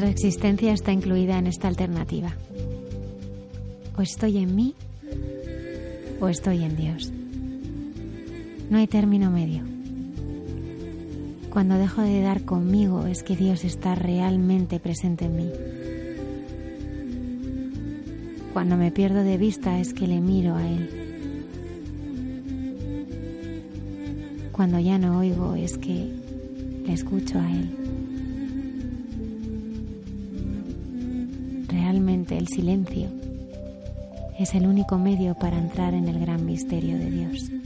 Nuestra existencia está incluida en esta alternativa. O estoy en mí o estoy en Dios. No hay término medio. Cuando dejo de dar conmigo es que Dios está realmente presente en mí. Cuando me pierdo de vista es que le miro a Él. Cuando ya no oigo es que le escucho a Él. El silencio es el único medio para entrar en el gran misterio de Dios.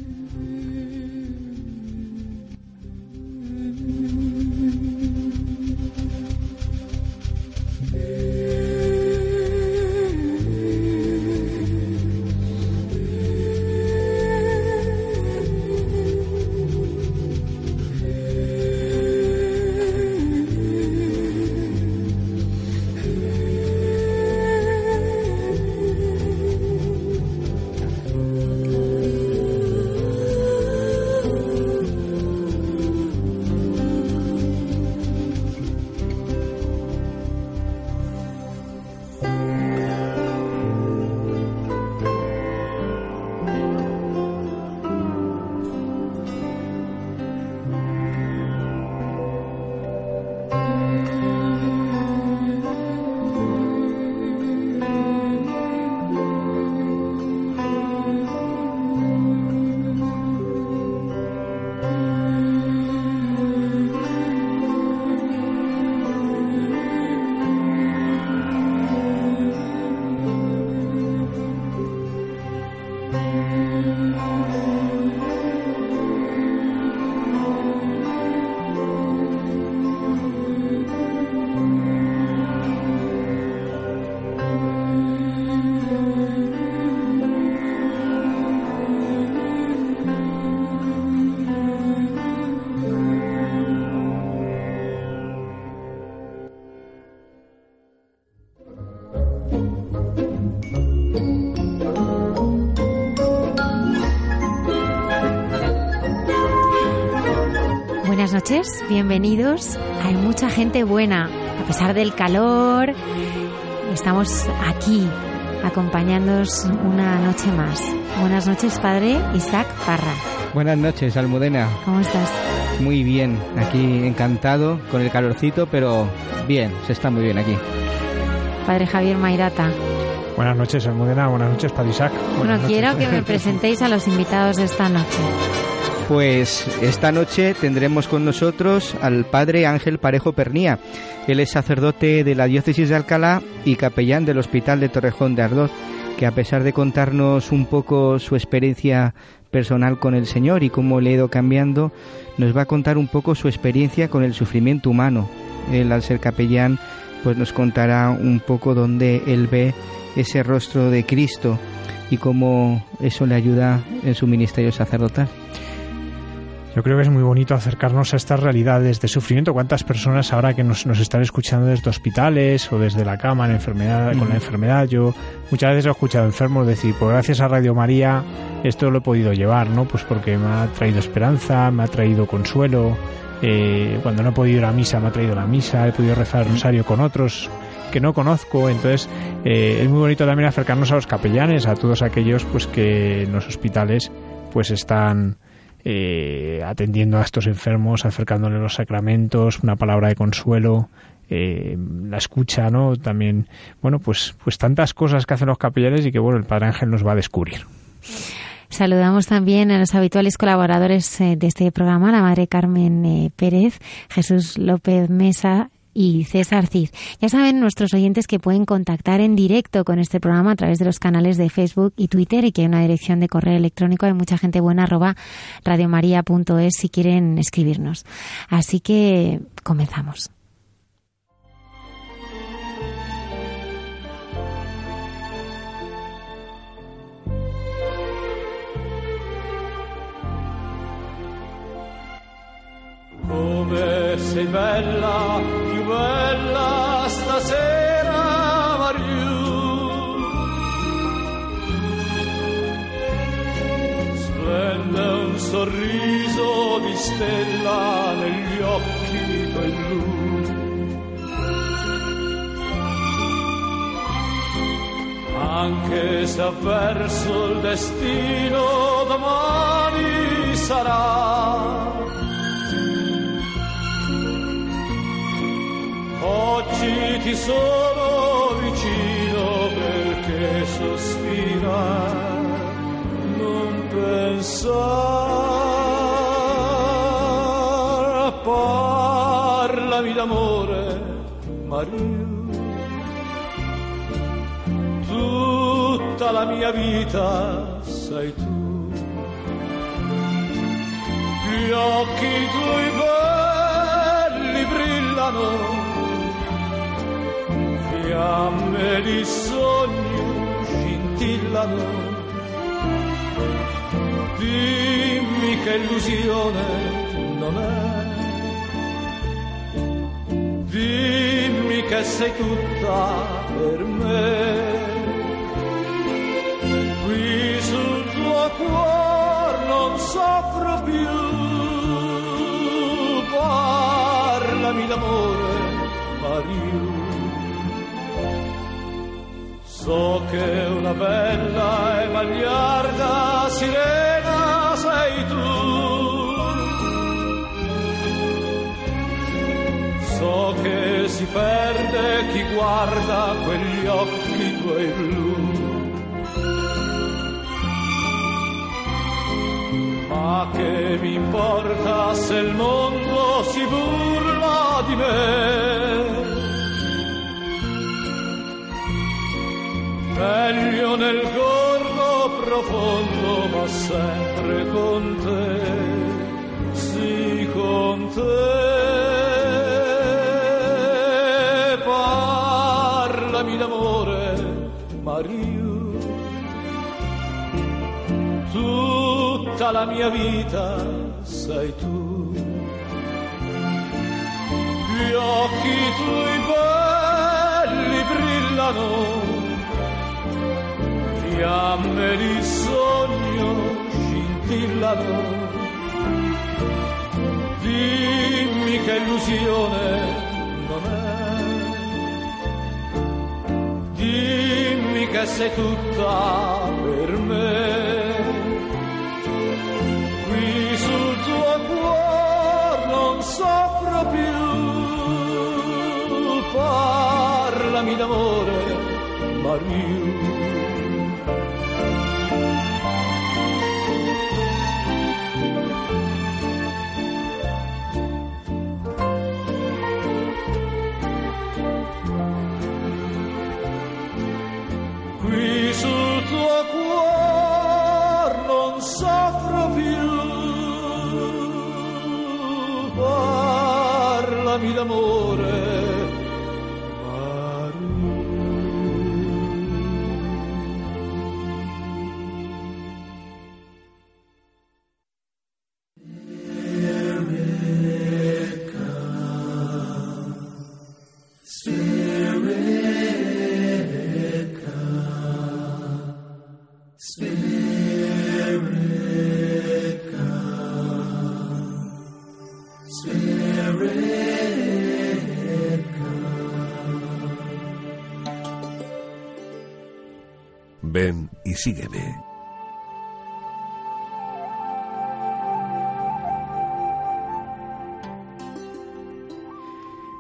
Noches, bienvenidos. Hay mucha gente buena, a pesar del calor. Estamos aquí acompañándoos una noche más. Buenas noches, padre Isaac Parra. Buenas noches, Almudena. ¿Cómo estás? Muy bien, aquí encantado con el calorcito, pero bien, se está muy bien aquí. Padre Javier Mairata. Buenas noches, Almudena. Buenas noches, Padre Isaac. bueno, quiero que me presentéis a los invitados de esta noche. Pues esta noche tendremos con nosotros al padre Ángel Parejo Pernía. Él es sacerdote de la diócesis de Alcalá y capellán del Hospital de Torrejón de Ardoz, que a pesar de contarnos un poco su experiencia personal con el Señor y cómo le ha ido cambiando, nos va a contar un poco su experiencia con el sufrimiento humano. Él al ser capellán pues nos contará un poco dónde él ve ese rostro de Cristo y cómo eso le ayuda en su ministerio sacerdotal. Yo creo que es muy bonito acercarnos a estas realidades de sufrimiento. ¿Cuántas personas ahora que nos, están escuchando desde hospitales o desde la cama en enfermedad, con la enfermedad? Yo muchas veces he escuchado enfermos decir, pues gracias a Radio María esto lo he podido llevar, ¿no? Pues porque me ha traído esperanza, me ha traído consuelo. Eh, cuando no he podido ir a misa me ha traído la misa, he podido rezar el rosario con otros que no conozco. Entonces eh, es muy bonito también acercarnos a los capellanes, a todos aquellos pues que en los hospitales pues están eh, atendiendo a estos enfermos, acercándoles los sacramentos, una palabra de consuelo, eh, la escucha, ¿no? También, bueno, pues, pues tantas cosas que hacen los capellanes y que, bueno, el Padre Ángel nos va a descubrir. Saludamos también a los habituales colaboradores eh, de este programa, la Madre Carmen eh, Pérez, Jesús López Mesa y César Cid. Ya saben nuestros oyentes que pueden contactar en directo con este programa a través de los canales de Facebook y Twitter y que hay una dirección de correo electrónico de mucha gente buena arroba radiomaria.es si quieren escribirnos. Así que comenzamos. Come sei bella, più bella stasera, Mariù. Splende un sorriso di stella negli occhi tuoi blu. Anche se avverso il destino domani sarà Oggi ti sono vicino perché sospira, non pensare, parlami d'amore, Maria. Tutta la mia vita sei tu, gli occhi tuoi belli brillano fiamme di sogno scintillano. Dimmi che illusione non è. Dimmi che sei tutta per me. Qui sul tuo cuore non soffro più. Parlami d'amore, Maria. So che una bella e magliarda sirena sei tu. So che si perde chi guarda quegli occhi tuoi blu. Ma che mi importa se il mondo si burla di me? Meglio nel gorgo profondo, ma sempre con te, sì con te. Parlami d'amore, Mario, tutta la mia vita sei tu. Gli occhi tuoi belli brillano fiamme di sogno scintillano. Dimmi che illusione non è. Dimmi che sei tutta per me. Qui sul tuo cuore non soffro più. Parlami d'amore, Mario. Ven y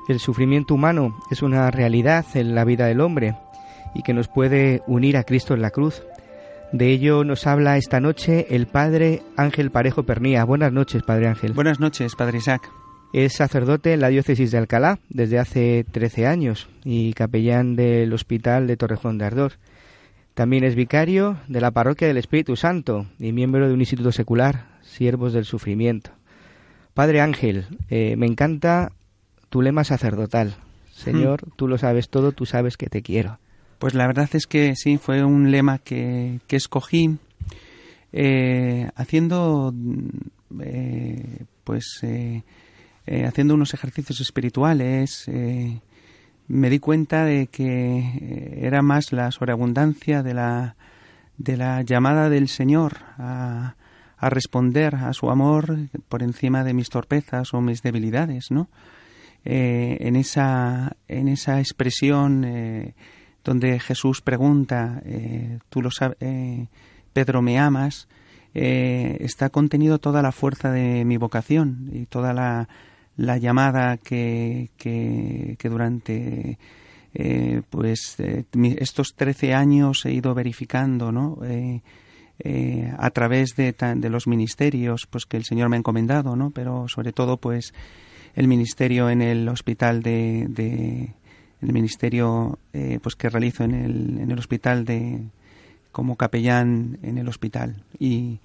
El sufrimiento humano es una realidad en la vida del hombre y que nos puede unir a Cristo en la cruz. De ello nos habla esta noche el Padre Ángel Parejo Pernía. Buenas noches, Padre Ángel. Buenas noches, Padre Isaac. Es sacerdote en la diócesis de Alcalá desde hace 13 años y capellán del Hospital de Torrejón de Ardor. También es vicario de la Parroquia del Espíritu Santo y miembro de un instituto secular, Siervos del Sufrimiento. Padre Ángel, eh, me encanta tu lema sacerdotal. Señor, hmm. tú lo sabes todo, tú sabes que te quiero. Pues la verdad es que sí, fue un lema que, que escogí eh, haciendo eh, pues haciendo unos ejercicios espirituales me di cuenta de que eh, era más la sobreabundancia de la, de la llamada del Señor a, a responder a su amor por encima de mis torpezas o mis debilidades, ¿no? Eh, en, esa, en esa expresión eh, donde Jesús pregunta, tú lo sabes, Pedro, ¿me amas? está contenido toda la fuerza de mi vocación y toda la, la llamada que, que, durante eh, pues eh, estos 13 años he ido verificando ¿no? Eh, a través de, de, los ministerios pues que el Señor me ha encomendado ¿no? pero sobre todo pues el ministerio en el hospital de, de el ministerio pues que realizo en el, en el hospital de como capellán en el hospital. Y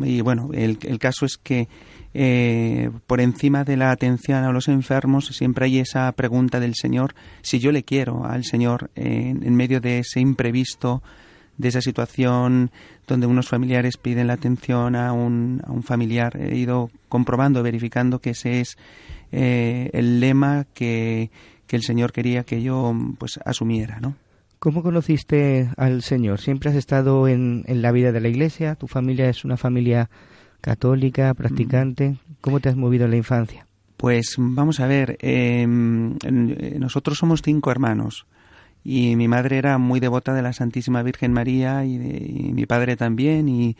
y bueno el, el caso es que eh, por encima de la atención a los enfermos, siempre hay esa pregunta del Señor, si yo le quiero al Señor en medio de ese imprevisto, de esa situación donde unos familiares piden la atención a un, a un familiar. He ido comprobando, verificando que ese es eh, el lema que, que, el Señor quería que yo pues asumiera, ¿no? ¿Cómo conociste al Señor? ¿Siempre has estado en, en la vida de la Iglesia? ¿Tu familia es una familia católica, practicante. ¿Cómo te has movido en la infancia? Pues vamos a ver, em, nosotros somos cinco hermanos y mi madre era muy devota de la Santísima Virgen María y, mi padre también y,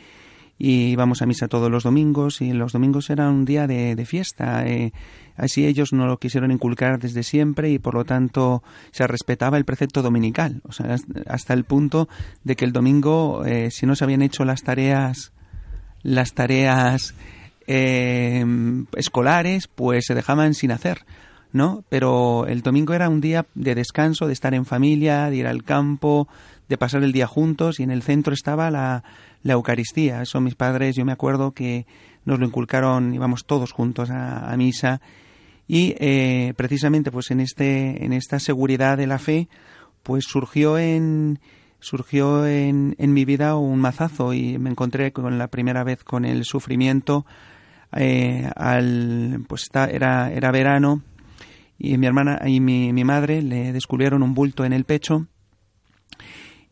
íbamos a misa todos los domingos y los domingos era un día de, fiesta. Eh, así ellos no lo quisieron inculcar desde siempre y por lo tanto se respetaba el precepto dominical, o sea, hasta el punto de que el domingo, eh, si no se habían hecho las tareas las tareas eh, escolares pues se dejaban sin hacer, ¿no? Pero el domingo era un día de descanso, de estar en familia, de ir al campo, de pasar el día juntos y en el centro estaba la, la Eucaristía. Eso mis padres, yo me acuerdo que nos lo inculcaron, íbamos todos juntos a, misa y eh, precisamente pues en este en esta seguridad de la fe pues surgió en surgió en, en mi vida un mazazo y me encontré con la primera vez con el sufrimiento eh, al pues era era verano y mi hermana y mi, mi madre le descubrieron un bulto en el pecho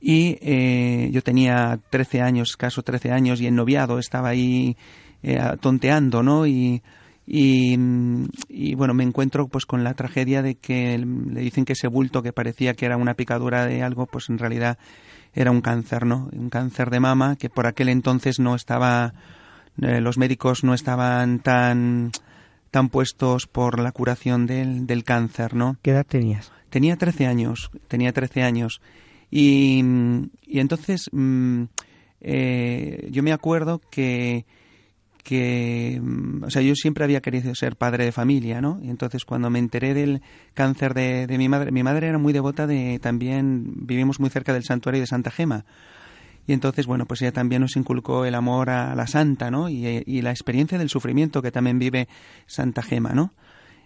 y eh, yo tenía 13 años, caso 13 años y en noviado estaba ahí eh, tonteando, ¿no? Y, y, bueno, me encuentro pues con la tragedia de que le dicen que ese bulto que parecía que era una picadura de algo, pues en realidad era un cáncer, ¿no? Un cáncer de mama que por aquel entonces no estaba, eh, los médicos no estaban tan, tan puestos por la curación del, del cáncer, ¿no? ¿Qué edad tenías? Tenía 13 años, tenía 13 años. Y, y entonces mm, eh, yo me acuerdo que que, mm, o sea, yo siempre había querido ser padre de familia, ¿no? Y entonces cuando me enteré del cáncer de, de mi madre, mi madre era muy devota de, también vivimos muy cerca del santuario de Santa Gema. Y entonces, bueno, pues ella también nos inculcó el amor a la santa, ¿no? Y, y la experiencia del sufrimiento que también vive Santa Gema, ¿no?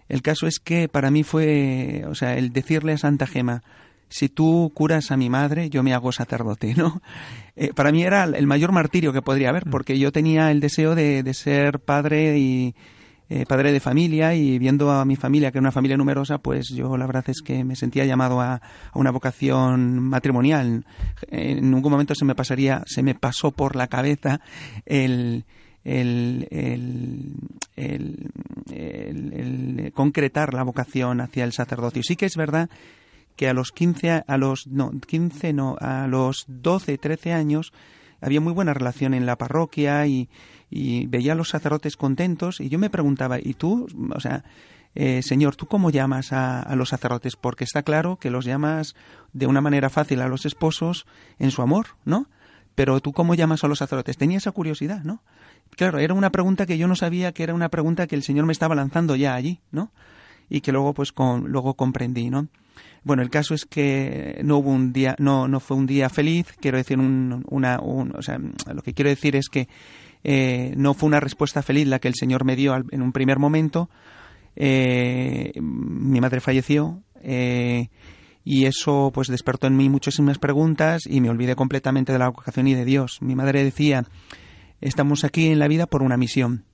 El caso es que para mí fue, o sea, el decirle a Santa Gema, si tú curas a mi madre, yo me hago sacerdote, ¿no? Eh, para mí era el mayor martirio que podría haber, mm. porque yo tenía el deseo de, de ser padre y eh, padre de familia y viendo a mi familia, que era una familia numerosa, pues yo la verdad es que me sentía llamado a, una vocación matrimonial. En ningún momento se me pasaría, se me pasó por la cabeza el, el, el, el, el, concretar la vocación hacia el sacerdocio. Sí que es verdad que a los 15, a los, no, 15 no, a los 12, 13 años había muy buena relación en la parroquia y, y veía a los sacerdotes contentos y yo me preguntaba, ¿y tú? O sea, eh, Señor, ¿tú cómo llamas a, a, los sacerdotes? Porque está claro que los llamas de una manera fácil a los esposos en su amor, ¿no? Pero tú cómo llamas a los sacerdotes? Tenía esa curiosidad, ¿no? Claro, era una pregunta que yo no sabía que era una pregunta que el Señor me estaba lanzando ya allí, ¿no? Y que luego, pues, con, luego comprendí, ¿no? Bueno, el caso es que no hubo un día, no, no fue un día feliz. Quiero decir, un, una, un, o sea, lo que quiero decir es que eh, no fue una respuesta feliz la que el Señor me dio en un primer momento. Eh, mi madre falleció eh, y eso pues despertó en mí muchísimas preguntas y me olvidé completamente de la vocación y de Dios. Mi madre decía, estamos aquí en la vida por una misión.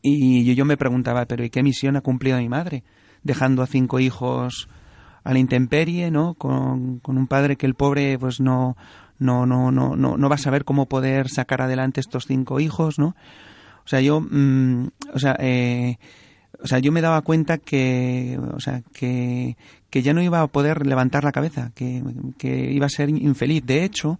Y yo me preguntaba, pero ¿y qué misión ha cumplido mi madre? Dejando a cinco hijos a la intemperie, ¿no? Con, con un padre que el pobre pues no, no, no, no, no, no va a saber cómo poder sacar adelante estos cinco hijos, ¿no? O sea, yo, mmm, o sea, eh, o sea, yo me daba cuenta que, o sea, que, que ya no iba a poder levantar la cabeza, que, que iba a ser infeliz. De hecho,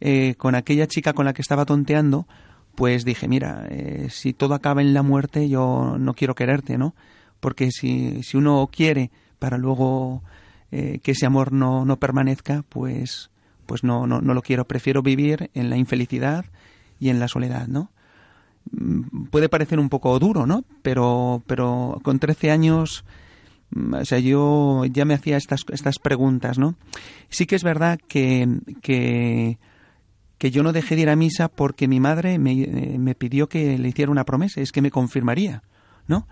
eh, con aquella chica con la que estaba tonteando, pues dije, mira, eh, si todo acaba en la muerte, yo no quiero quererte, ¿no? Porque si, si uno quiere para luego eh, que ese amor no, no permanezca, pues, pues no, no, no lo quiero. Prefiero vivir en la infelicidad y en la soledad, ¿no? Mm, puede parecer un poco duro, ¿no? Pero, pero con 13 años, mm, o sea, yo ya me hacía estas, estas preguntas, ¿no? Sí que es verdad que, que, que yo no dejé de ir a misa porque mi madre me, eh, me pidió que le hiciera una promesa, es que me confirmaría, ¿no?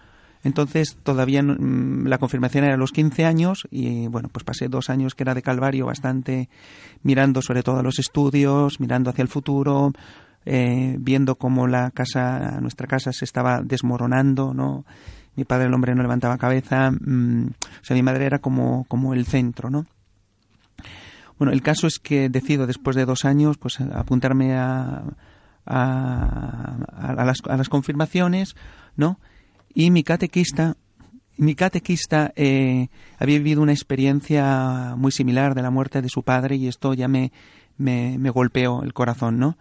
Entonces todavía mm, la confirmación era a los 15 años y bueno, pues pasé dos años que era de calvario bastante mirando sobre todo a los estudios, mirando hacia el futuro, eh, viendo cómo la casa, nuestra casa se estaba desmoronando, ¿no? Mi padre, el hombre, no levantaba cabeza, mmm, o sea, mi madre era como, como el centro, ¿no? Bueno, el caso es que decido después de dos años pues apuntarme a, a, a, las, a las confirmaciones, ¿no? Y mi catequista, mi catequista eh, había vivido una experiencia muy similar de la muerte de su padre y esto ya me, me, golpeó el corazón, ¿no?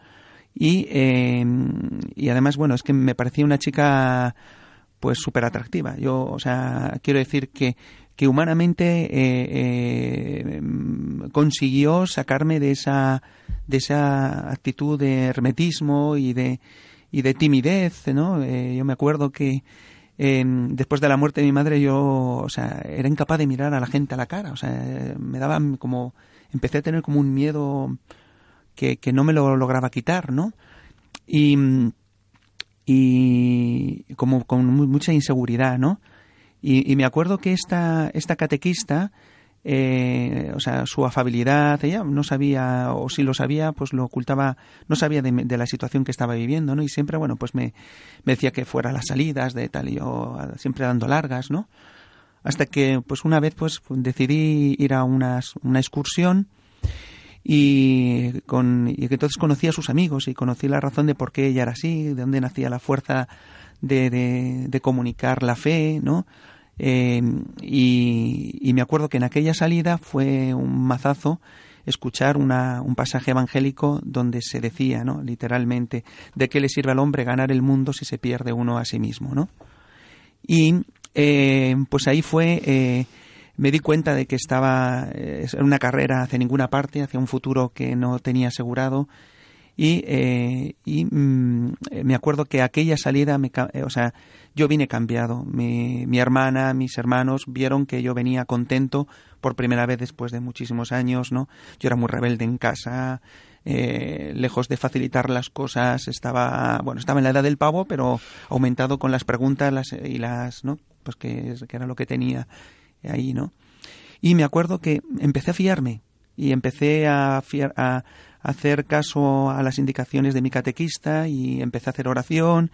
Y, eh, y además, bueno, es que me parecía una chica pues súper atractiva. Yo, o sea, quiero decir que, que humanamente eh, eh, consiguió sacarme de esa, de esa actitud de hermetismo y de, y de timidez, ¿no? Eh, yo me acuerdo que después de la muerte de mi madre yo, o sea, era incapaz de mirar a la gente a la cara, o sea, me daba como, empecé a tener como un miedo que, que no me lo lograba quitar, ¿no? Y, y como con mucha inseguridad, ¿no? Y, y me acuerdo que esta, esta catequista, eh, o sea, su afabilidad, ella no sabía, o si lo sabía, pues lo ocultaba, no sabía de, de, la situación que estaba viviendo, ¿no? Y siempre, bueno, pues me, decía que fuera a las salidas de tal, y yo siempre dando largas, ¿no? Hasta que, pues una vez, pues decidí ir a unas, una excursión y, con, y entonces conocí a sus amigos y conocí la razón de por qué ella era así, de dónde nacía la fuerza de, de, de comunicar la fe, ¿no? Eh, y, me acuerdo que en aquella salida fue un mazazo escuchar una, un pasaje evangélico donde se decía, ¿no? literalmente, de qué le sirve al hombre ganar el mundo si se pierde uno a sí mismo. ¿no? Y eh, pues ahí fue, eh, me di cuenta de que estaba eh, en una carrera hacia ninguna parte, hacia un futuro que no tenía asegurado. Y, eh, y mmm, me acuerdo que aquella salida, me, eh, o sea, yo vine cambiado. Mi, mi, hermana, mis hermanos vieron que yo venía contento por primera vez después de muchísimos años, ¿no? Yo era muy rebelde en casa, eh, lejos de facilitar las cosas, estaba, bueno, estaba en la edad del pavo, pero aumentado con las preguntas las, y las, ¿no? Pues que, que era lo que tenía ahí, ¿no? Y me acuerdo que empecé a fiarme y empecé a, fiar, a hacer caso a las indicaciones de mi catequista y empecé a hacer oración.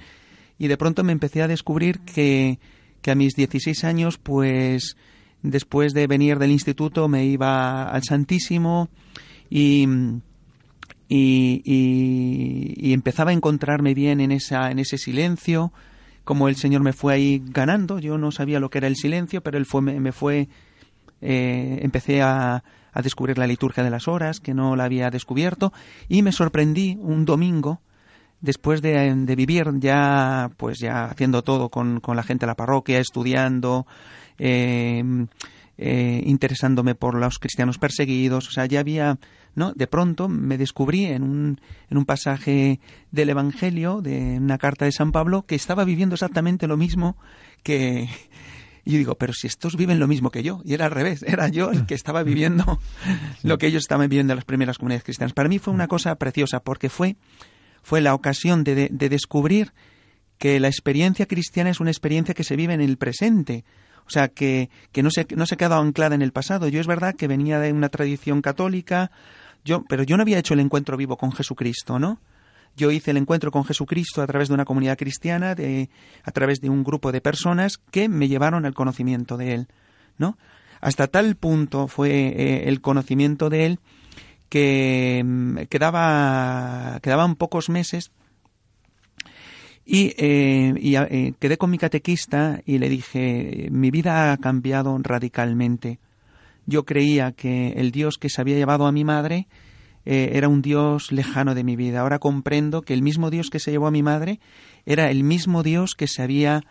Y de pronto me empecé a descubrir que, que a mis 16 años, pues después de venir del instituto me iba al Santísimo y, y, empezaba a encontrarme bien en, esa, en ese silencio, como el Señor me fue ahí ganando, yo no sabía lo que era el silencio, pero Él fue, me, me fue, eh, empecé a, a descubrir la liturgia de las horas, que no la había descubierto, y me sorprendí un domingo después de, vivir ya, pues ya haciendo todo con, con la gente de la parroquia, estudiando, eh, eh, interesándome por los cristianos perseguidos, o sea, ya había, ¿no? De pronto me descubrí en un, en un pasaje del Evangelio, de una carta de San Pablo, que estaba viviendo exactamente lo mismo que, y yo digo, pero si estos viven lo mismo que yo. Y era al revés, era yo el que estaba viviendo lo que ellos estaban viviendo en las primeras comunidades cristianas. Para mí fue una cosa preciosa porque fue, fue la ocasión de, de descubrir que la experiencia cristiana es una experiencia que se vive en el presente. O sea, que, que no, se, no se ha quedado anclada en el pasado. Yo es verdad que venía de una tradición católica, yo, pero yo no había hecho el encuentro vivo con Jesucristo, ¿no? Yo hice el encuentro con Jesucristo a través de una comunidad cristiana, de, a través de un grupo de personas que me llevaron al conocimiento de Él, ¿no? Hasta tal punto fue eh, el conocimiento de Él que mm, quedaba, quedaban pocos meses y, eh, eh, quedé con mi catequista y le dije, mi vida ha cambiado radicalmente. Yo creía que el Dios que se había llevado a mi madre eh, era un Dios lejano de mi vida. Ahora comprendo que el mismo Dios que se llevó a mi madre era el mismo Dios que se había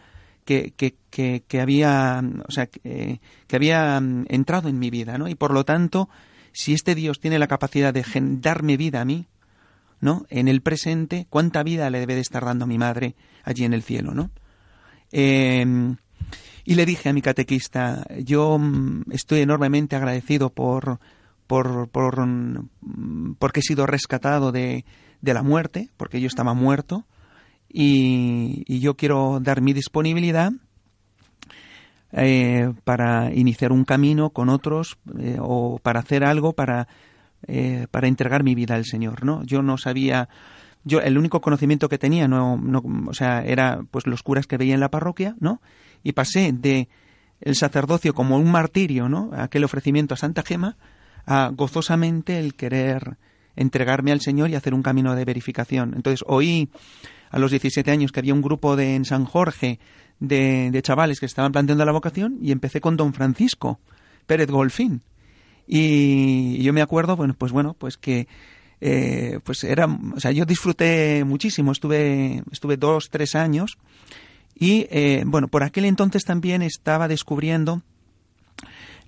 que, que, que, había o sea que, había mm, entrado en mi vida, ¿no? Y por lo tanto, si este Dios tiene la capacidad de darme vida a mí, ¿no? En el presente, ¿cuánta vida le debe de estar dando mi madre allí en el cielo, ¿no? Em, y le dije a mi catequista, yo mm, estoy enormemente agradecido por, por, por mm, porque he sido rescatado de, de, la muerte, porque yo estaba muerto, y, y yo quiero dar mi disponibilidad eh, para iniciar un camino con otros eh, o para hacer algo para eh, para entregar mi vida al Señor, ¿no? Yo no sabía, yo el único conocimiento que tenía, no, no, o sea, era pues los curas que veía en la parroquia, ¿no? Y pasé de el sacerdocio como un martirio, ¿no? Aquel ofrecimiento a Santa Gema, a gozosamente el querer entregarme al Señor y hacer un camino de verificación. Entonces oí a los 17 años que había un grupo de en San Jorge de, de chavales que estaban planteando la vocación y empecé con don Francisco Pérez Golfín, y yo me acuerdo, bueno, pues bueno, pues que eh, pues era, o sea, yo disfruté muchísimo, estuve, estuve dos, tres años y eh, bueno, por aquel entonces también estaba descubriendo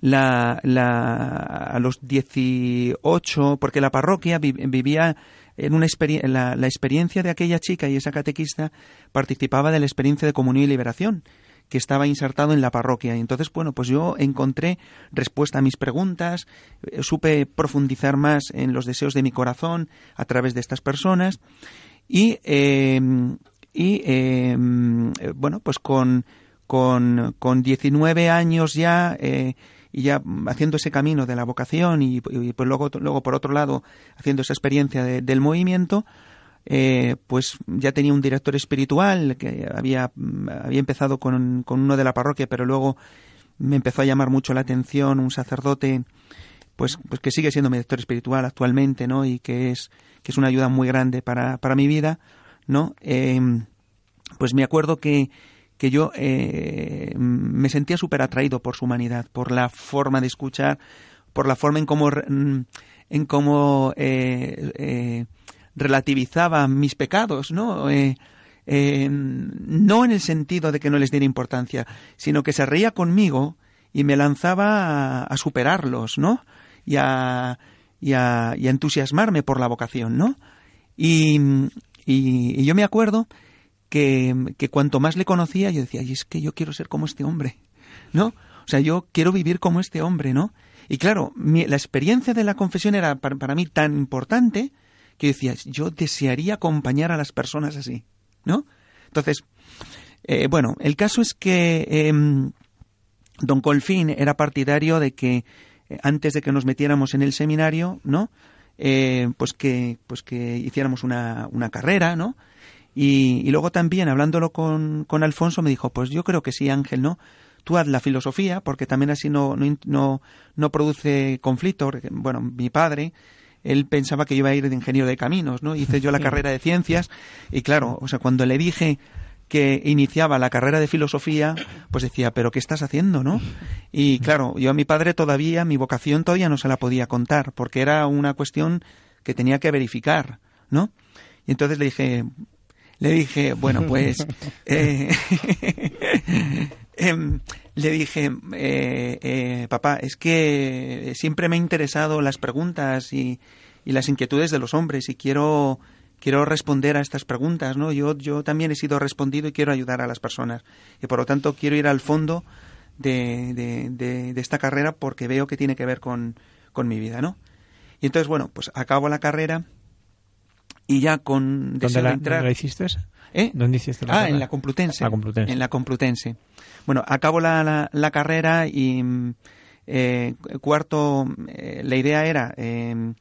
la, la, a los 18, porque la parroquia vivía en una la, la experiencia de aquella chica y esa catequista participaba de la experiencia de comunión y liberación que estaba insertado en la parroquia. Y entonces, bueno, pues yo encontré respuesta a mis preguntas, eh, supe profundizar más en los deseos de mi corazón a través de estas personas y, em, y em, eh, bueno, pues con, con, con 19 años ya eh, y ya haciendo ese camino de la vocación y, pues luego, luego por otro lado haciendo esa experiencia del movimiento, eh, pues ya tenía un director espiritual que había, había empezado con, con, uno de la parroquia, pero luego me empezó a llamar mucho la atención un sacerdote pues, pues que sigue siendo mi director espiritual actualmente, ¿no? Y que es, que es una ayuda muy grande para, para mi vida, ¿no? Eh, pues me acuerdo que, que yo eh, me sentía súper atraído por su humanidad, por la forma de escuchar, por la forma en cómo, en cómo eh, relativizaba mis pecados, ¿no? Eh, eh, no en el sentido de que no les diera importancia, sino que se reía conmigo y me lanzaba a, superarlos, ¿no? Y a, y, a, y a, entusiasmarme por la vocación, ¿no? Y, y, yo me acuerdo que, cuanto más le conocía, yo decía, y es que yo quiero ser como este hombre, ¿no? O sea, yo quiero vivir como este hombre, ¿no? Y claro, la experiencia de la confesión era para mí tan importante que decías, yo desearía acompañar a las personas así, ¿no? Entonces, eh, bueno, el caso es que em, don Colfín era partidario de que eh, antes de que nos metiéramos en el seminario, ¿no? Eh, pues que pues que hiciéramos una, una carrera, ¿no? Y, y, luego también, hablándolo con, con Alfonso, me dijo, pues yo creo que sí, Ángel, ¿no? Tú haz la filosofía, porque también así no, no, no, no produce conflicto. Bueno, mi padre él pensaba que iba a ir de ingeniero de caminos, ¿no? Hice yo la carrera de ciencias y claro, o sea, cuando le dije que iniciaba la carrera de filosofía, pues decía, pero ¿qué estás haciendo, no? Y claro, yo a mi padre todavía, mi vocación todavía no se la podía contar, porque era una cuestión que tenía que verificar, ¿no? Y entonces le dije, le dije, bueno, pues... eh, em, le dije, eh, eh, papá, es que siempre me han interesado las preguntas y, y las inquietudes de los hombres y quiero quiero responder a estas preguntas, ¿no? Yo, yo también he sido respondido y quiero ayudar a las personas. Y por lo tanto quiero ir al fondo de, de, de, esta carrera porque veo que tiene que ver con, con, mi vida, ¿no? Y entonces, bueno, pues acabo la carrera y ya con ¿Dónde la, entrar... ¿dónde la hiciste? ¿Eh? ¿Dónde hiciste la Ah, en la Complutense. la Complutense. En la Complutense. Bueno, acabo la, la, la carrera y eh, cuarto, eh, la idea era eh,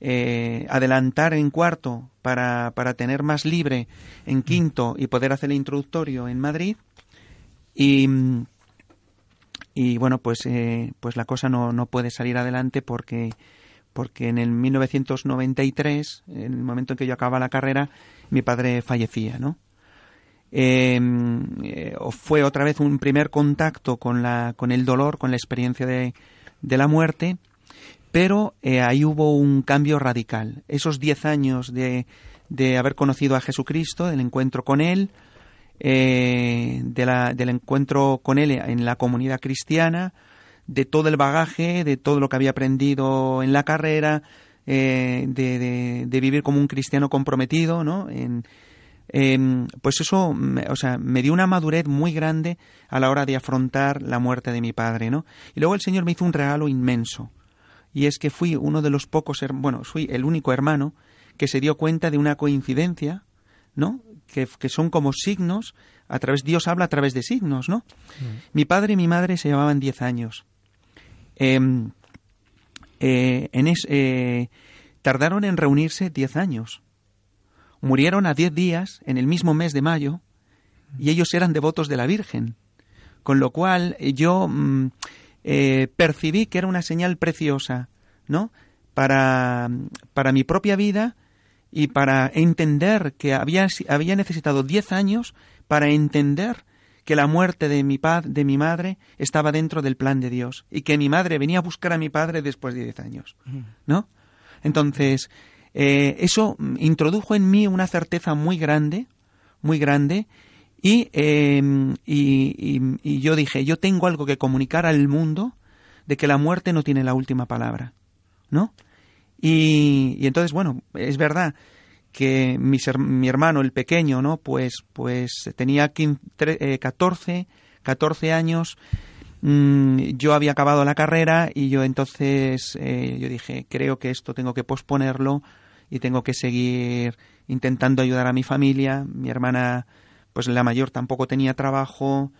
eh, adelantar en cuarto para, para, tener más libre en quinto y poder hacer el introductorio en Madrid. Y, y bueno, pues, eh, pues la cosa no, no, puede salir adelante porque, porque en el 1993, en el momento en que yo acababa la carrera, mi padre fallecía, ¿no? Eh, eh, fue otra vez un primer contacto con, la, con el dolor, con la experiencia de, de la muerte pero eh, ahí hubo un cambio radical. Esos diez años de, de, haber conocido a Jesucristo, del encuentro con Él, eh, de la, del encuentro con Él en la comunidad cristiana, de todo el bagaje, de todo lo que había aprendido en la carrera, eh, de, de, de, vivir como un cristiano comprometido, ¿no? En, eh, pues eso, o sea, me dio una madurez muy grande a la hora de afrontar la muerte de mi padre, ¿no? Y luego el Señor me hizo un regalo inmenso y es que fui uno de los pocos, bueno, fui el único hermano que se dio cuenta de una coincidencia, ¿no? Que, que son como signos, a través, Dios habla a través de signos, ¿no? Mm. Mi padre y mi madre se llevaban diez años. Eh, eh, en es, eh, tardaron en reunirse diez años. Murieron a diez días, en el mismo mes de mayo, y ellos eran devotos de la Virgen. Con lo cual yo... Mm, eh, percibí que era una señal preciosa, ¿no? Para, para mi propia vida y para entender que había, había necesitado diez años para entender que la muerte de mi, pad, de mi madre estaba dentro del plan de Dios y que mi madre venía a buscar a mi padre después de diez años, ¿no? Entonces, eh, eso introdujo en mí una certeza muy grande, muy grande, y, eh, y, y, y, yo dije, yo tengo algo que comunicar al mundo de que la muerte no tiene la última palabra, ¿no? Y entonces, bueno, es verdad que mi, mi, hermano, el pequeño, ¿no? Pues, pues tenía 15, eh, 14, 14 años, mm, yo había acabado la carrera y yo entonces, eh, yo dije, creo que esto tengo que posponerlo y tengo que seguir intentando ayudar a mi familia, mi hermana pues la mayor tampoco tenía trabajo,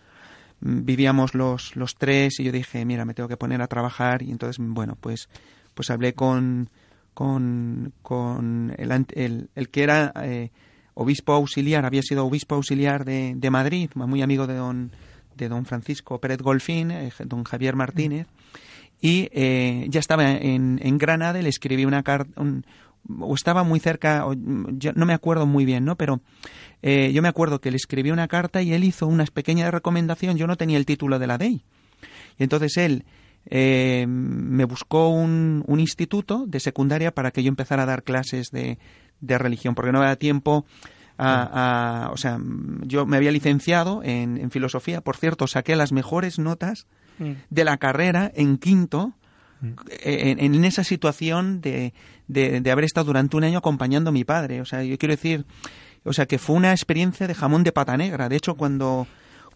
mm, vivíamos los, los tres y yo dije, mira, me tengo que poner a trabajar y entonces, bueno, pues, pues hablé con, con, con el, el, el que era eh, obispo auxiliar, había sido obispo auxiliar de, de, Madrid, muy amigo de don, de don Francisco Pérez Golfín, eh, don Javier Martínez, y eh, ya estaba en, en, Granada, le escribí una carta, o estaba muy cerca, o, yo no me acuerdo muy bien, ¿no? Pero yo me acuerdo que le escribí una carta y él hizo una pequeña recomendación. Yo no tenía el título de la DEI. Y entonces él eh, me buscó un, un, instituto de secundaria para que yo empezara a dar clases de, de religión, porque no había tiempo. A, a, o sea, yo me había licenciado en, en, filosofía, por cierto, saqué las mejores notas mm. de la carrera en quinto, mm. en, en, esa situación de, de, de, haber estado durante un año acompañando a mi padre. O sea, yo quiero decir, o sea, que fue una experiencia de jamón de pata negra. De hecho, cuando,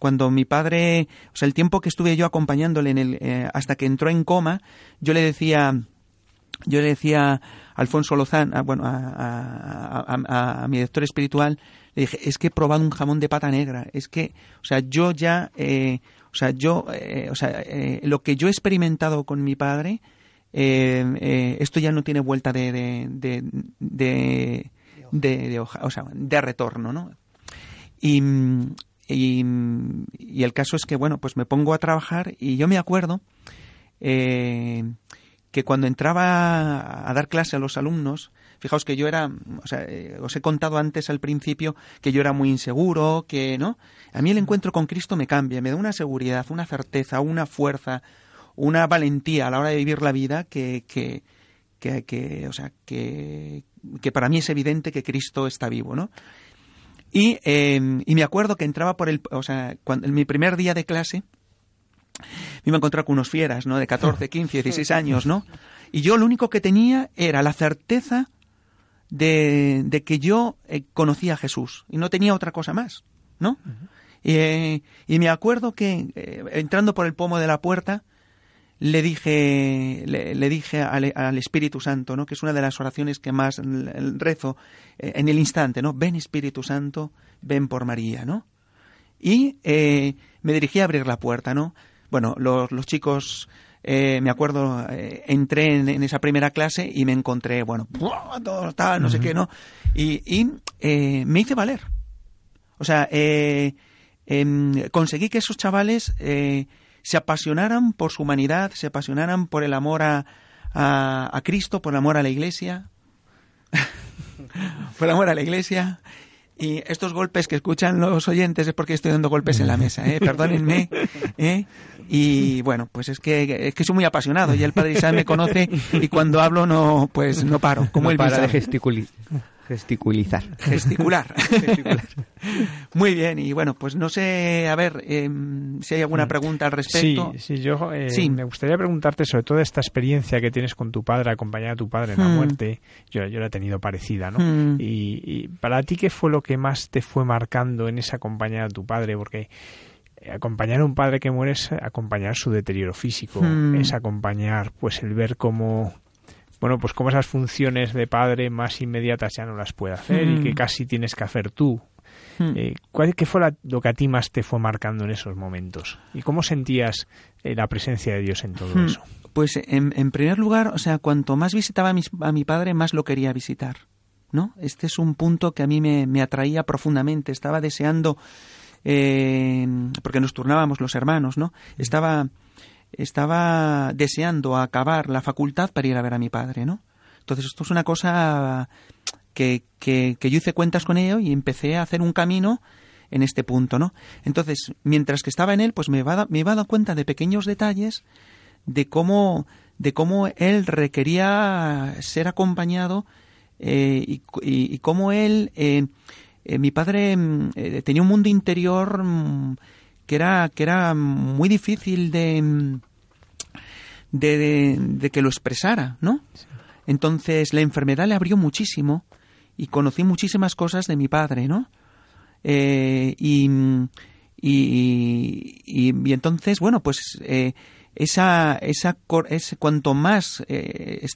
cuando mi padre, o sea, el tiempo que estuve yo acompañándole en el, eh, hasta que entró en coma, yo le decía, yo le decía a Alfonso Lozán, a, bueno, a, a, mi director espiritual, le dije, es que he probado un jamón de pata negra, es que, o sea, yo ya, eh, o sea, yo, eh, o sea, lo que yo he experimentado con mi padre, esto ya no tiene vuelta de, de, de de, de, hoja, o sea, de retorno, ¿no? Y, y, y, el caso es que, bueno, pues me pongo a trabajar y yo me acuerdo eh, que cuando entraba a dar clase a los alumnos, fijaos que yo era, o sea, eh, os he contado antes al principio que yo era muy inseguro, que, ¿no? A mí el encuentro con Cristo me cambia, me da una seguridad, una certeza, una fuerza, una valentía a la hora de vivir la vida que, que, que, que o sea, que, que para mí es evidente que Cristo está vivo, ¿no? Y, eh, y me acuerdo que entraba por el, o sea, cuando, en mi primer día de clase, me iba a encontrar con unos fieras, ¿no? De 14, 15, 16 años, ¿no? Y yo lo único que tenía era la certeza de, de que yo eh, conocía a Jesús y no tenía otra cosa más, ¿no? Eh, y me acuerdo que eh, entrando por el pomo de la puerta le dije le, le dije al, al, Espíritu Santo, ¿no? Que es una de las oraciones que más rezo eh, en el instante, ¿no? Ven Espíritu Santo, ven por María, ¿no? Y me dirigí a abrir la puerta, ¿no? Bueno, los, los chicos eh, me acuerdo, eh, entré en, en, esa primera clase y me encontré, bueno, todo tal, no uh -huh. sé qué, ¿no? Y, y eh, me hice valer. O sea, em, conseguí que esos chavales se apasionaran por su humanidad, se apasionaran por el amor a, a, a Cristo, por el amor a la Iglesia, por el amor a la Iglesia. Y estos golpes que escuchan los oyentes es porque estoy dando golpes en la mesa, ¿eh? perdónenme. ¿eh? Y bueno, pues es que, es que soy muy apasionado y el Padre Isaac me conoce y cuando hablo no pues no paro, como no él para de gesticuli gesticulizar. Gesticular. Gesticular. Muy bien, y bueno, pues no sé, a ver, eh, si hay alguna pregunta al respecto. Sí, sí yo eh, sí. me gustaría preguntarte sobre toda esta experiencia que tienes con tu padre, acompañar a tu padre en la Hmm. muerte. Yo, yo la he tenido parecida, ¿no? Mm. Y, y para ti, ¿qué fue lo que más te fue marcando en esa acompañar a tu padre? Porque acompañar a un padre que muere es acompañar su deterioro físico, es acompañar pues el ver cómo bueno, pues cómo esas funciones de padre más inmediatas ya no las puede hacer y que casi tienes que hacer tú. Hmm. Eh, ¿cuál, ¿Qué fue la- lo que a ti más te fue marcando en esos momentos? ¿Y cómo sentías eh, la presencia de Dios en todo Hmm. eso? Pues en, en primer lugar, o sea, cuanto más visitaba a, mis- a mi padre, más lo quería visitar. ¿No? Este es un punto que a mí me, me atraía profundamente. Estaba deseando, eh, porque nos turnábamos los hermanos, ¿no? Estaba, estaba deseando acabar la facultad para ir a ver a mi padre, ¿no? Entonces esto es una cosa que, que, que yo hice cuentas con ello y empecé a hacer un camino en este punto, ¿no? Entonces, mientras que estaba en él, pues me iba, me iba dando cuenta de pequeños detalles de cómo, de cómo él requería ser acompañado eh, y, y- y cómo él, eh, eh, mi padre mm, eh, tenía un mundo interior mm, que era, que era muy difícil de, de, de- de que lo expresara, ¿no? Entonces la enfermedad le abrió muchísimo y conocí muchísimas cosas de mi padre, ¿no? Eh, y, y, y- y entonces, bueno, pues eh, esa, esa, es, cuanto más eh,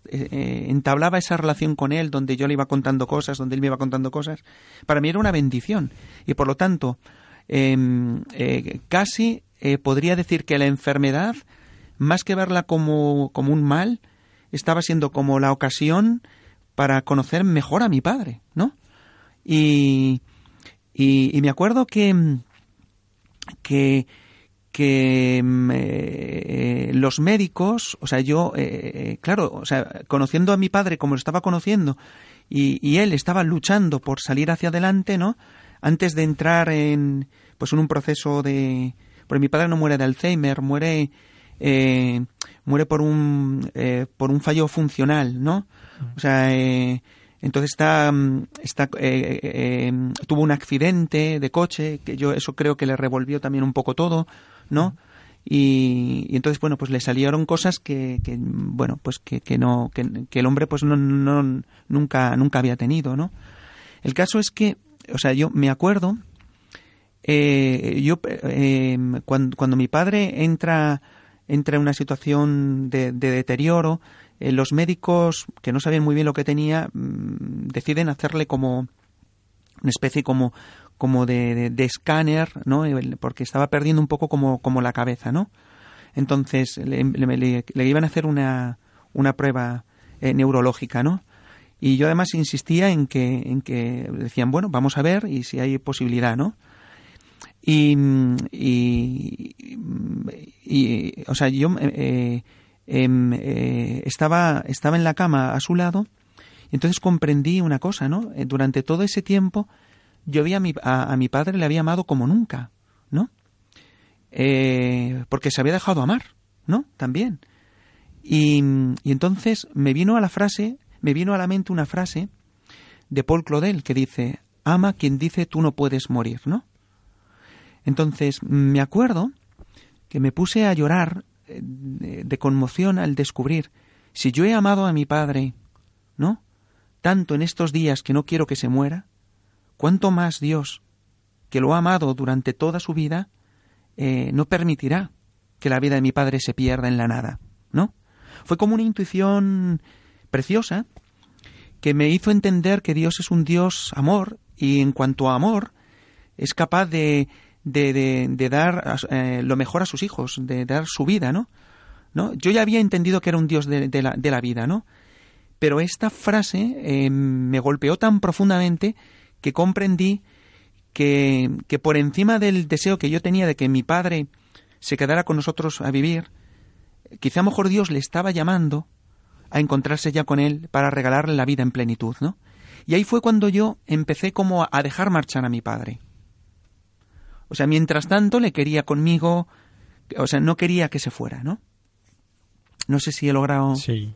entablaba esa relación con él, donde yo le iba contando cosas, donde él me iba contando cosas, para mí era una bendición. Y por lo tanto, casi eh, podría decir que la enfermedad, más que verla como, como un mal, estaba siendo como la ocasión para conocer mejor a mi padre, ¿no? Y, y, me acuerdo que, mm, que, que mm, eh, los médicos, o sea, yo, eh, eh, claro, o sea, conociendo a mi padre como lo estaba conociendo, y, y él estaba luchando por salir hacia adelante, ¿no? Antes de entrar en, pues, en un proceso de, porque mi padre no muere de Alzheimer, muere, eh, muere por un, eh, por un fallo funcional, ¿no? O sea, eh, entonces está, está eh, eh, eh, tuvo un accidente de coche que yo eso creo que le revolvió también un poco todo, ¿no? Y, entonces bueno pues le salieron cosas que, que bueno pues que, que no que, el hombre pues no nunca nunca había tenido, ¿no? El caso es que o sea yo me acuerdo eh, yo eh, cuando, cuando mi padre entra entra en una situación de, de deterioro eh, los médicos que no sabían muy bien lo que tenía mm, deciden hacerle como una especie como como de, de, escáner no porque estaba perdiendo un poco como como la cabeza no entonces le- le iban a hacer una una prueba eh, neurológica no y yo además insistía en que en que decían bueno vamos a ver y si hay posibilidad no y, y, o sea yo eh, em, eh, estaba estaba en la cama a su lado y entonces comprendí una cosa no Eh, durante todo ese tiempo yo había a mi, a, a mi padre le había amado como nunca no Eh, porque se había dejado amar no también. Y, y entonces me vino a la frase me vino a la mente una frase de Paul Claudel que dice ama quien dice tú no puedes morir, ¿no? Entonces, me acuerdo que me puse a llorar eh, de conmoción al descubrir, si yo he amado a mi padre, ¿no? Tanto en estos días que no quiero que se muera, cuánto más Dios, que lo ha amado durante toda su vida, eh, no permitirá que la vida de mi padre se pierda en la nada, ¿no? Fue como una intuición preciosa que me hizo entender que Dios es un Dios amor y en cuanto a amor es capaz de, de, de, dar eh, lo mejor a sus hijos, de dar su vida, ¿no? ¿No? Yo ya había entendido que era un Dios de, la, de la, vida, ¿no? Pero esta frase eh, me golpeó tan profundamente que comprendí que, que por encima del deseo que yo tenía de que mi padre se quedara con nosotros a vivir, quizá a lo mejor Dios le estaba llamando a encontrarse ya con él para regalarle la vida en plenitud, ¿no? Y ahí fue cuando yo empecé como a dejar marchar a mi padre. O sea, mientras tanto le quería conmigo, o sea, no quería que se fuera, ¿no? No sé si he logrado. Sí.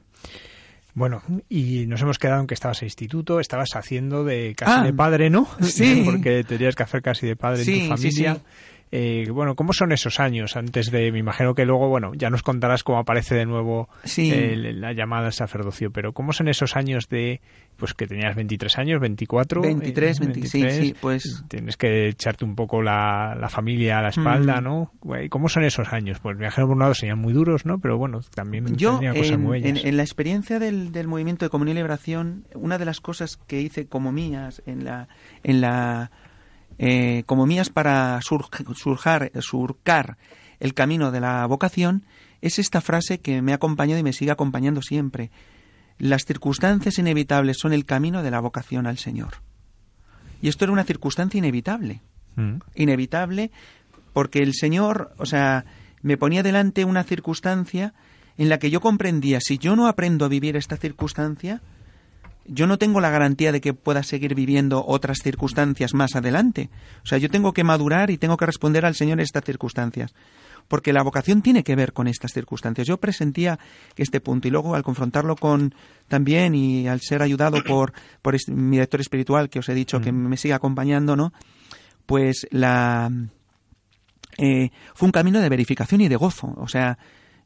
Bueno, y nos hemos quedado en que estabas en instituto, estabas haciendo de casi Ah, de padre, ¿no? sí. Porque tenías que hacer casi de padre Sí, en tu sí, familia. sí. Eh, bueno, ¿cómo son esos años antes de, me imagino que luego, bueno, ya nos contarás cómo aparece de nuevo Sí. la llamada al sacerdocio, pero ¿cómo son esos años de, pues que tenías 23 años, 24? 23, eh, 26, sí, pues- Tienes que echarte un poco la, la familia a la espalda, Mm. ¿no? ¿Cómo son esos años? Pues me imagino por un lado serían muy duros, ¿no? Pero bueno, también Yo, tenían cosas en, muy en- bellas. en la experiencia del, del movimiento de comunión y liberación, una de las cosas que hice como mías en la, en la eh, como mías para sur- surjar- surcar el camino de la vocación es esta frase que me ha acompañado y me sigue acompañando siempre. Las circunstancias inevitables son el camino de la vocación al Señor. Y esto era una circunstancia inevitable Mm. inevitable porque el Señor, o sea, me ponía delante una circunstancia en la que yo comprendía, si yo no aprendo a vivir esta circunstancia, yo no tengo la garantía de que pueda seguir viviendo otras circunstancias más adelante. O sea, yo tengo que madurar y tengo que responder al Señor en estas circunstancias. Porque la vocación tiene que ver con estas circunstancias. Yo presentía este punto y luego al confrontarlo con también y al ser ayudado por, por mi director espiritual que os he dicho que me sigue acompañando, ¿no? Pues la, eh, fue un camino de verificación y de gozo. O sea,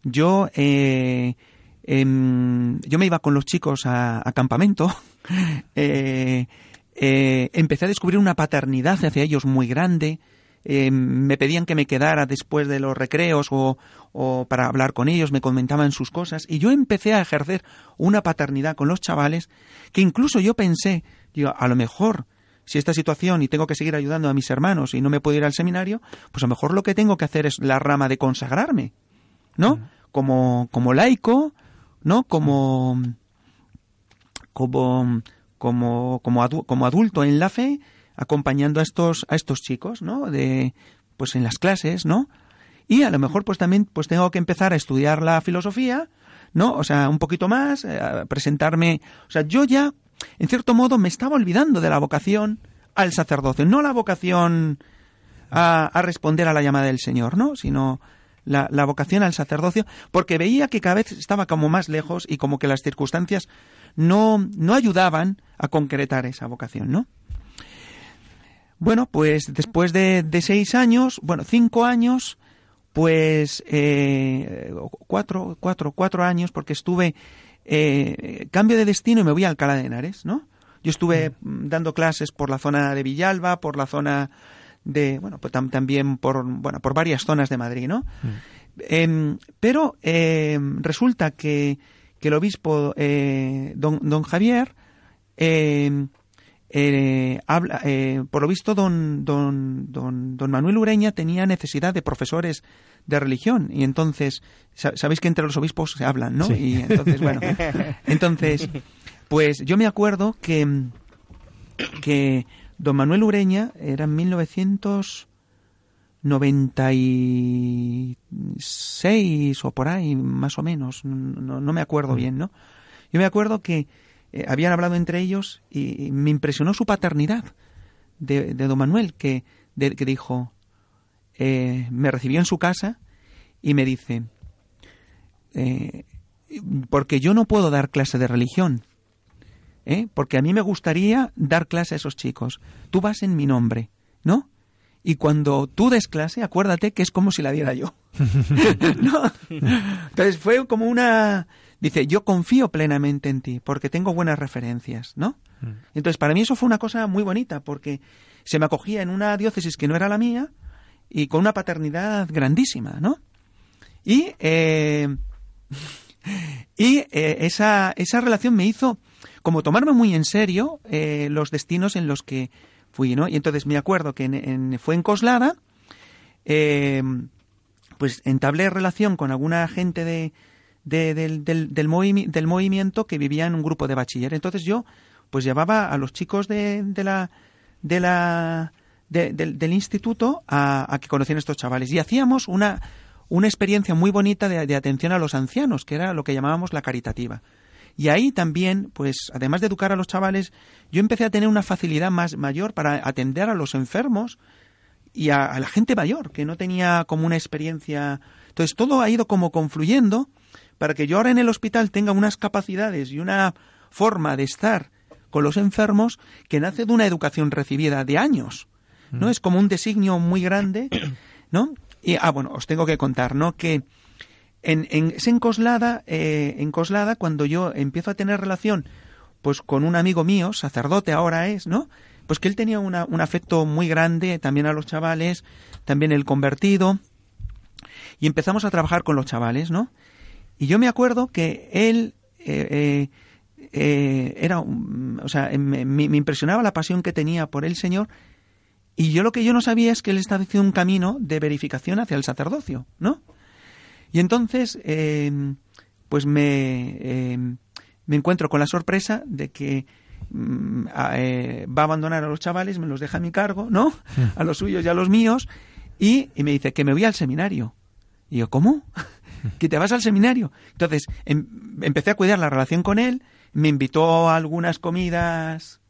yo, eh, em, yo me iba con los chicos a, a campamento, eh, eh, empecé a descubrir una paternidad hacia ellos muy grande. eh, me pedían que me quedara después de los recreos o, o para hablar con ellos, me comentaban sus cosas y yo empecé a ejercer una paternidad con los chavales que incluso yo pensé, digo, a lo mejor si esta situación y tengo que seguir ayudando a mis hermanos y no me puedo ir al seminario, pues a lo mejor lo que tengo que hacer es la rama de consagrarme, ¿no? Como, como laico, ¿no? Como, como, como, como, adu- como adulto en la fe, acompañando a estos, a estos chicos, ¿no? De, pues en las clases, ¿no? Y a lo mejor pues también pues tengo que empezar a estudiar la filosofía, ¿no? O sea, un poquito más, eh, a presentarme, o sea, yo ya en cierto modo me estaba olvidando de la vocación al sacerdocio, no la vocación a, a responder a la llamada del Señor, ¿no? Sino la, la vocación al sacerdocio, porque veía que cada vez estaba como más lejos y como que las circunstancias no, no ayudaban a concretar esa vocación, ¿no? Bueno, pues después de, de seis años, bueno, cinco años, pues eh, cuatro, cuatro, cuatro años, porque estuve eh, cambio de destino y me voy a Alcalá de Henares, ¿no? Yo estuve mm, dando clases por la zona de Villalba, por la zona de, bueno, pues tam- también por, bueno, por varias zonas de Madrid, ¿no? Em, pero em, resulta que, que el obispo eh, don, don Javier em, eh, habla, eh, por lo visto don, don, don, don Manuel Ureña tenía necesidad de profesores de religión y entonces sa- sabéis que entre los obispos se hablan, ¿no? Sí. Y entonces bueno, entonces pues yo me acuerdo que que don Manuel Ureña era en 1996 o por ahí más o menos, no, no me acuerdo bien, ¿no? Yo me acuerdo que eh, habían hablado entre ellos y, y me impresionó su paternidad de, de don Manuel, que, de- que dijo, eh, me recibió en su casa y me dice, eh, porque yo no puedo dar clase de religión, ¿eh? porque a mí me gustaría dar clase a esos chicos. Tú vas en mi nombre, ¿no? Y cuando tú des clase, acuérdate que es como si la diera yo. ¿No? Entonces fue como una... Dice, yo confío plenamente en ti porque tengo buenas referencias, ¿no? Mm. Entonces, para mí eso fue una cosa muy bonita porque se me acogía en una diócesis que no era la mía y con una paternidad grandísima, ¿no? Y, eh, y eh, esa, esa relación me hizo como tomarme muy en serio eh, los destinos en los que fui, ¿no? Y entonces me acuerdo que en, fue en Coslada, eh, pues entablé relación con alguna gente de, de- del, del, del, movi- del movimiento que vivía en un grupo de bachiller. Entonces yo, pues llevaba a los chicos de, de la, de la, de- del, instituto a, a que conocieran a estos chavales. Y hacíamos una, una experiencia muy bonita de atención a los ancianos, que era lo que llamábamos la caritativa. Y ahí también, pues, además de educar a los chavales, yo empecé a tener una facilidad más mayor para atender a los enfermos y a, a la gente mayor, que no tenía como una experiencia. Entonces, todo ha ido como confluyendo para que yo ahora en el hospital tenga unas capacidades y una forma de estar con los enfermos que nace de una educación recibida de años. ¿No? Es como un designio muy grande, ¿no? Y, ah, bueno, os tengo que contar, ¿no? Que en, en, es en Coslada, eh, en Coslada, cuando yo empiezo a tener relación pues con un amigo mío, sacerdote ahora es, ¿no? Pues que él tenía una- un afecto muy grande también a los chavales, también el convertido, y empezamos a trabajar con los chavales, ¿no? Y yo me acuerdo que él eh, eh, eh, era, o sea, me, me- me impresionaba la pasión que tenía por el Señor, y yo lo que yo no sabía es que él estaba haciendo un camino de verificación hacia el sacerdocio, ¿no? Y entonces, eh, pues me, eh, me encuentro con la sorpresa de que mm, a- eh, va a abandonar a los chavales, me los deja a mi cargo, ¿no? A los suyos y a los míos, y, y me dice que me voy al seminario. Y yo, ¿cómo? ¿Que te vas al seminario? Entonces, em- empecé a cuidar la relación con él, me invitó a algunas comidas,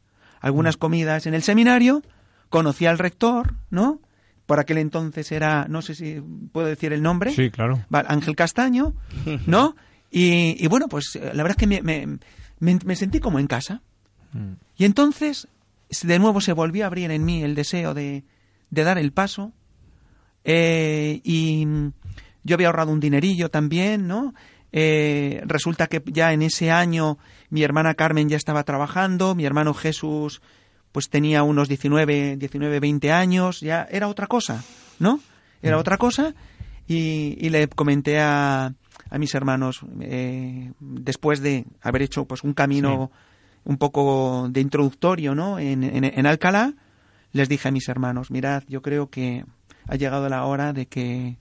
algunas comidas en el seminario, conocí al rector, ¿no? Por aquel entonces era, no sé si puedo decir el nombre. Sí, claro. Vale, Ángel Castaño, ¿no? Y, y bueno, pues eh, la verdad es que me, me- me- me sentí como en casa. Mm. Y entonces, de nuevo se volvió a abrir en mí el deseo de, de dar el paso. Eh, y mm, yo había ahorrado un dinerillo también, ¿no? Eh, resulta que ya en ese año mi hermana Carmen ya estaba trabajando, mi hermano Jesús pues tenía unos 19, 19 20 años, ya era otra cosa, ¿no? Era otra cosa y, y le comenté a, a mis hermanos eh, después de haber hecho pues un camino un poco de introductorio, ¿no? En, en, en Alcalá, les dije a mis hermanos, mirad, yo creo que ha llegado la hora de que,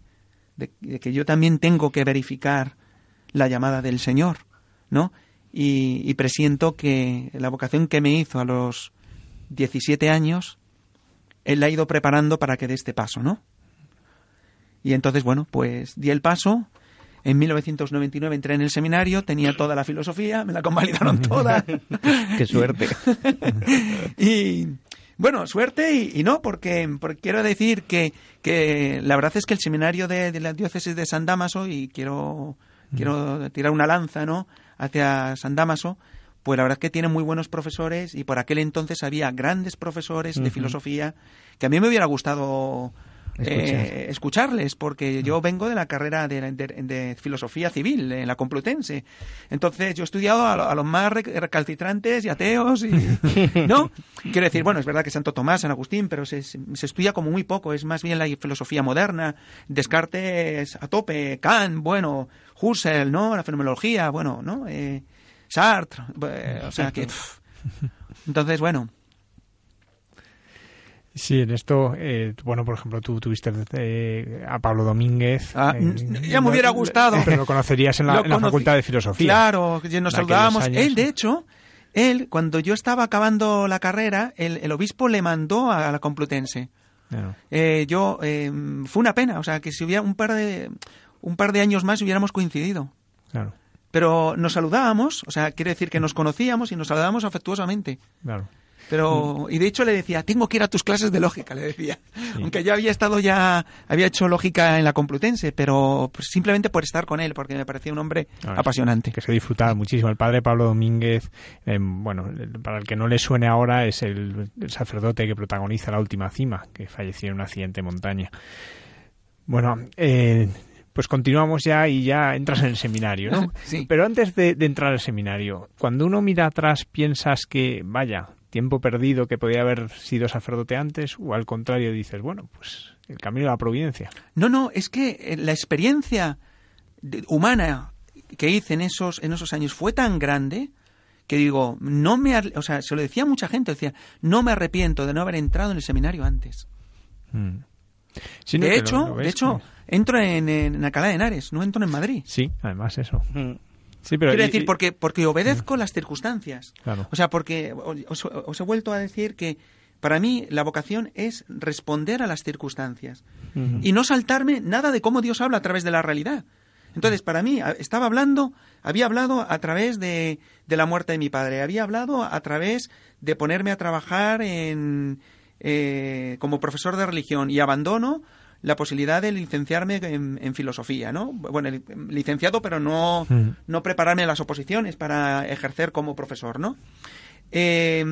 de, de que yo también tengo que verificar la llamada del Señor, ¿no? Y, y presiento que la vocación que me hizo a los 17 años, Él la ha ido preparando para que dé este paso, ¿no? Y entonces, bueno, pues di el paso. En 1999 entré en el seminario, tenía toda la filosofía, me la convalidaron toda. Qué suerte. y bueno, suerte y, y no, porque, porque quiero decir que, que la verdad es que el seminario de, de la diócesis de San Damaso, y quiero, quiero tirar una lanza, ¿no? Hacia San Damaso, pues la verdad es que tiene muy buenos profesores y por aquel entonces había grandes profesores de filosofía que a mí me hubiera gustado eh, escucharles, porque yo vengo de la carrera de, de- de filosofía civil en la Complutense. Entonces yo he estudiado a, a los más rec- recalcitrantes y ateos, y, ¿no? Quiero decir, bueno, es verdad que Santo Tomás, San Agustín, pero se, se- se estudia como muy poco, es más bien la filosofía moderna, Descartes a tope, Kant, bueno, Husserl, ¿no? La fenomenología, bueno, ¿no? Eh, Sartre, eh, o sea que... pff. Entonces, bueno, Sí, en esto, eh, bueno, por ejemplo, tú tuviste eh, a Pablo Domínguez. Ah, eh, ya me hubiera gustado. Pero lo conocerías en la, Lo en la conocí- Facultad de Filosofía. Claro, nos saludábamos. Él, de hecho, él, cuando yo estaba acabando la carrera, el, el obispo le mandó a la Complutense. Claro. Eh, yo, eh, fue una pena, o sea, que si hubiera un par de, un par de años más hubiéramos coincidido. Claro, Pero nos saludábamos, o sea, quiere decir que nos conocíamos y nos saludábamos afectuosamente. claro. Pero, y de hecho le decía, tengo que ir a tus clases de lógica, le decía. Aunque yo había estado ya, había hecho lógica en la Complutense, pero pues, simplemente por estar con él, porque me parecía un hombre Ah, apasionante. Que se disfrutaba muchísimo. El padre Pablo Domínguez, eh, bueno, para el que no le suene ahora, es el, el sacerdote que protagoniza La Última Cima, que falleció en un accidente de montaña. Bueno, eh, pues continuamos ya y ya entras en el seminario, ¿no? Sí. Pero antes de, de entrar al seminario, cuando uno mira atrás, piensas que, vaya, tiempo perdido, que podía haber sido sacerdote antes, o al contrario dices, bueno, pues el camino de la providencia. No, no, es que eh, la experiencia humana que hice en esos, en esos años fue tan grande que digo, no me, o sea, se lo decía a mucha gente, decía, no me arrepiento de no haber entrado en el seminario antes. Mm. Sí, de hecho, lo- lo de hecho. Entro en, en Alcalá de Henares, no entro en Madrid. Sí, además eso. Mm. Sí, pero Quiero y- decir, y- porque, porque obedezco las circunstancias. Claro. O sea, porque os, os he vuelto a decir que para mí la vocación es responder a las circunstancias y no saltarme nada de cómo Dios habla a través de la realidad. Entonces, para mí, estaba hablando, había hablado a través de, de la muerte de mi padre, había hablado a través de ponerme a trabajar en, eh, como profesor de religión y abandono la posibilidad de licenciarme en, en filosofía, ¿no? Bueno, li- licenciado, pero no, Mm. no prepararme a las oposiciones para ejercer como profesor, ¿no? Eh,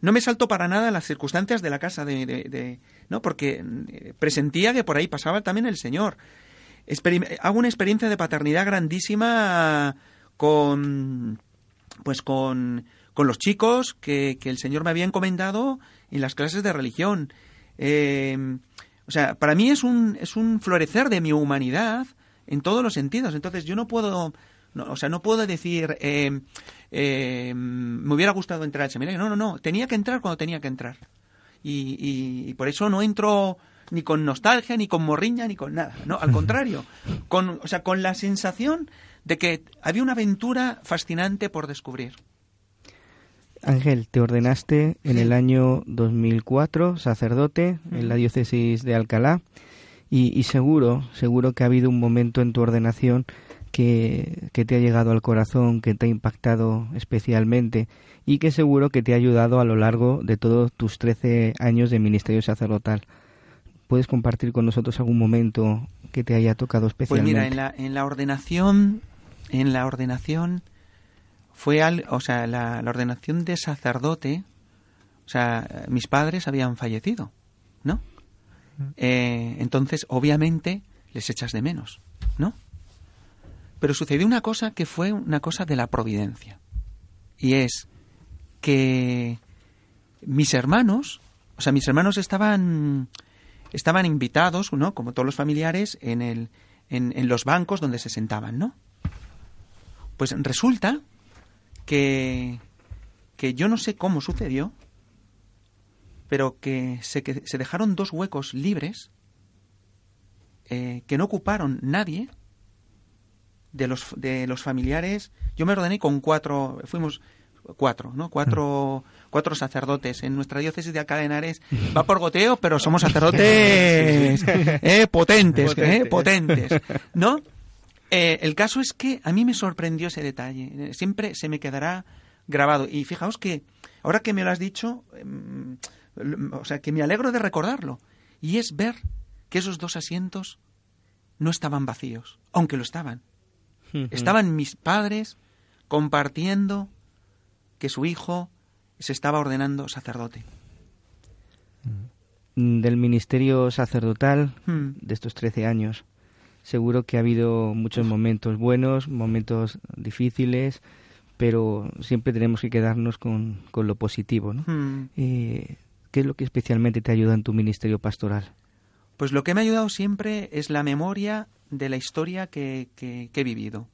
no me saltó para nada las circunstancias de la casa de, de- de- no porque eh, presentía que por ahí pasaba también el señor Experim- hago una experiencia de paternidad grandísima con pues con, con los chicos que, que el señor me había encomendado en las clases de religión Eh, o sea para mí es un es un florecer de mi humanidad en todos los sentidos entonces yo no puedo no, o sea no puedo decir eh, eh, me hubiera gustado entrar al seminario no no no tenía que entrar cuando tenía que entrar y, y- y por eso no entro ni con nostalgia, ni con morriña, ni con nada. No, al contrario. Con, o sea, con la sensación de que había una aventura fascinante por descubrir. Ángel, te ordenaste en el año 2004 sacerdote en la diócesis de Alcalá y, y seguro, seguro que ha habido un momento en tu ordenación que, que te ha llegado al corazón, que te ha impactado especialmente y que seguro que te ha ayudado a lo largo de todos tus 13 años de ministerio sacerdotal. ¿Puedes compartir con nosotros algún momento que te haya tocado Pues especialmente? mira, en la, en la ordenación, en la ordenación fue al, o sea, la, la ordenación de sacerdote, o sea, mis padres habían fallecido, ¿no? Eh, entonces, obviamente, les echas de menos, ¿no? Pero sucedió una cosa que fue una cosa de la providencia. Y es que mis hermanos, o sea, mis hermanos estaban estaban invitados, ¿no? Como todos los familiares, en, el, en, en los bancos donde se sentaban, ¿no? Pues resulta que, que yo no sé cómo sucedió, pero que se, que se dejaron dos huecos libres eh, que no ocuparon nadie de los, de los familiares. Yo me ordené con cuatro, fuimos cuatro, ¿no? Cuatro, cuatro sacerdotes. En nuestra diócesis de Alcalá de Henares va por goteo, pero somos sacerdotes eh, potentes, eh, potentes, ¿no? Eh, el caso es que a mí me sorprendió ese detalle. Siempre se me quedará grabado. Y fijaos que, ahora que me lo has dicho, em, o sea, que me alegro de recordarlo. Y es ver que esos dos asientos no estaban vacíos, aunque lo estaban. Estaban mis padres compartiendo que su hijo se estaba ordenando sacerdote. Del ministerio sacerdotal Hmm. de estos 13 años. Seguro que ha habido muchos momentos buenos, momentos difíciles, pero siempre tenemos que quedarnos con, con lo positivo. ¿no? Hmm. Eh, ¿Qué es lo que especialmente te ayuda en tu ministerio pastoral? Pues lo que me ha ayudado siempre es la memoria de la historia que, que- que he vivido.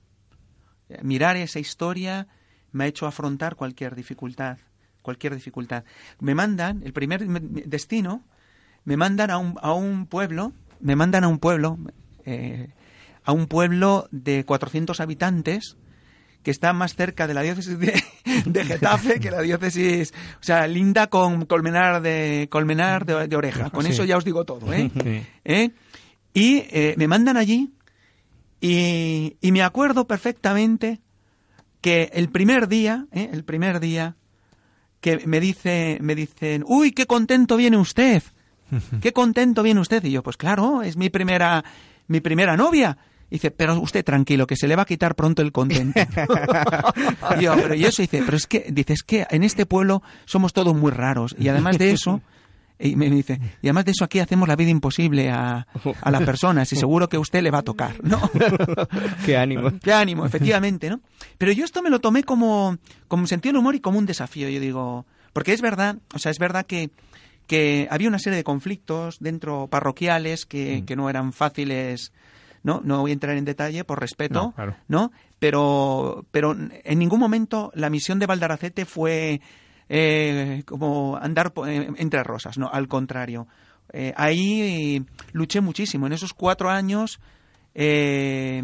Mirar esa historia me ha hecho afrontar cualquier dificultad, cualquier dificultad. Me mandan, el primer me- me- destino, me mandan a un, a un pueblo, me mandan a un pueblo, eh, a un pueblo de 400 habitantes que está más cerca de la diócesis de, de Getafe que la diócesis, o sea, linda con Colmenar de Colmenar de, de Oreja. Con Sí. eso ya os digo todo, ¿eh? Sí. ¿Eh? Y eh, me mandan allí y, y me acuerdo perfectamente que el primer día, ¿eh? el primer día, que me dice, me dicen, uy, qué contento viene usted, qué contento viene usted. Y yo, pues claro, es mi primera, mi primera novia. dice, pero usted tranquilo, que se le va a quitar pronto el contento. y yo, pero y eso dice, pero es que, dice, es que en este pueblo somos todos muy raros. Y además de eso, y me dice, y además de eso aquí hacemos la vida imposible a, a las personas y seguro que a usted le va a tocar, ¿no? Qué ánimo. Qué ánimo, efectivamente, ¿no? Pero yo esto me lo tomé como, como un sentido del humor y como un desafío, yo digo, porque es verdad, o sea, es verdad que, que había una serie de conflictos dentro parroquiales que, que no eran fáciles, ¿no? No voy a entrar en detalle por respeto, No, claro. ¿no? Pero, pero en ningún momento la misión de Valdaracete fue eh, como andar eh, entre rosas, no, al contrario. Eh, ahí luché muchísimo. En esos cuatro años, eh,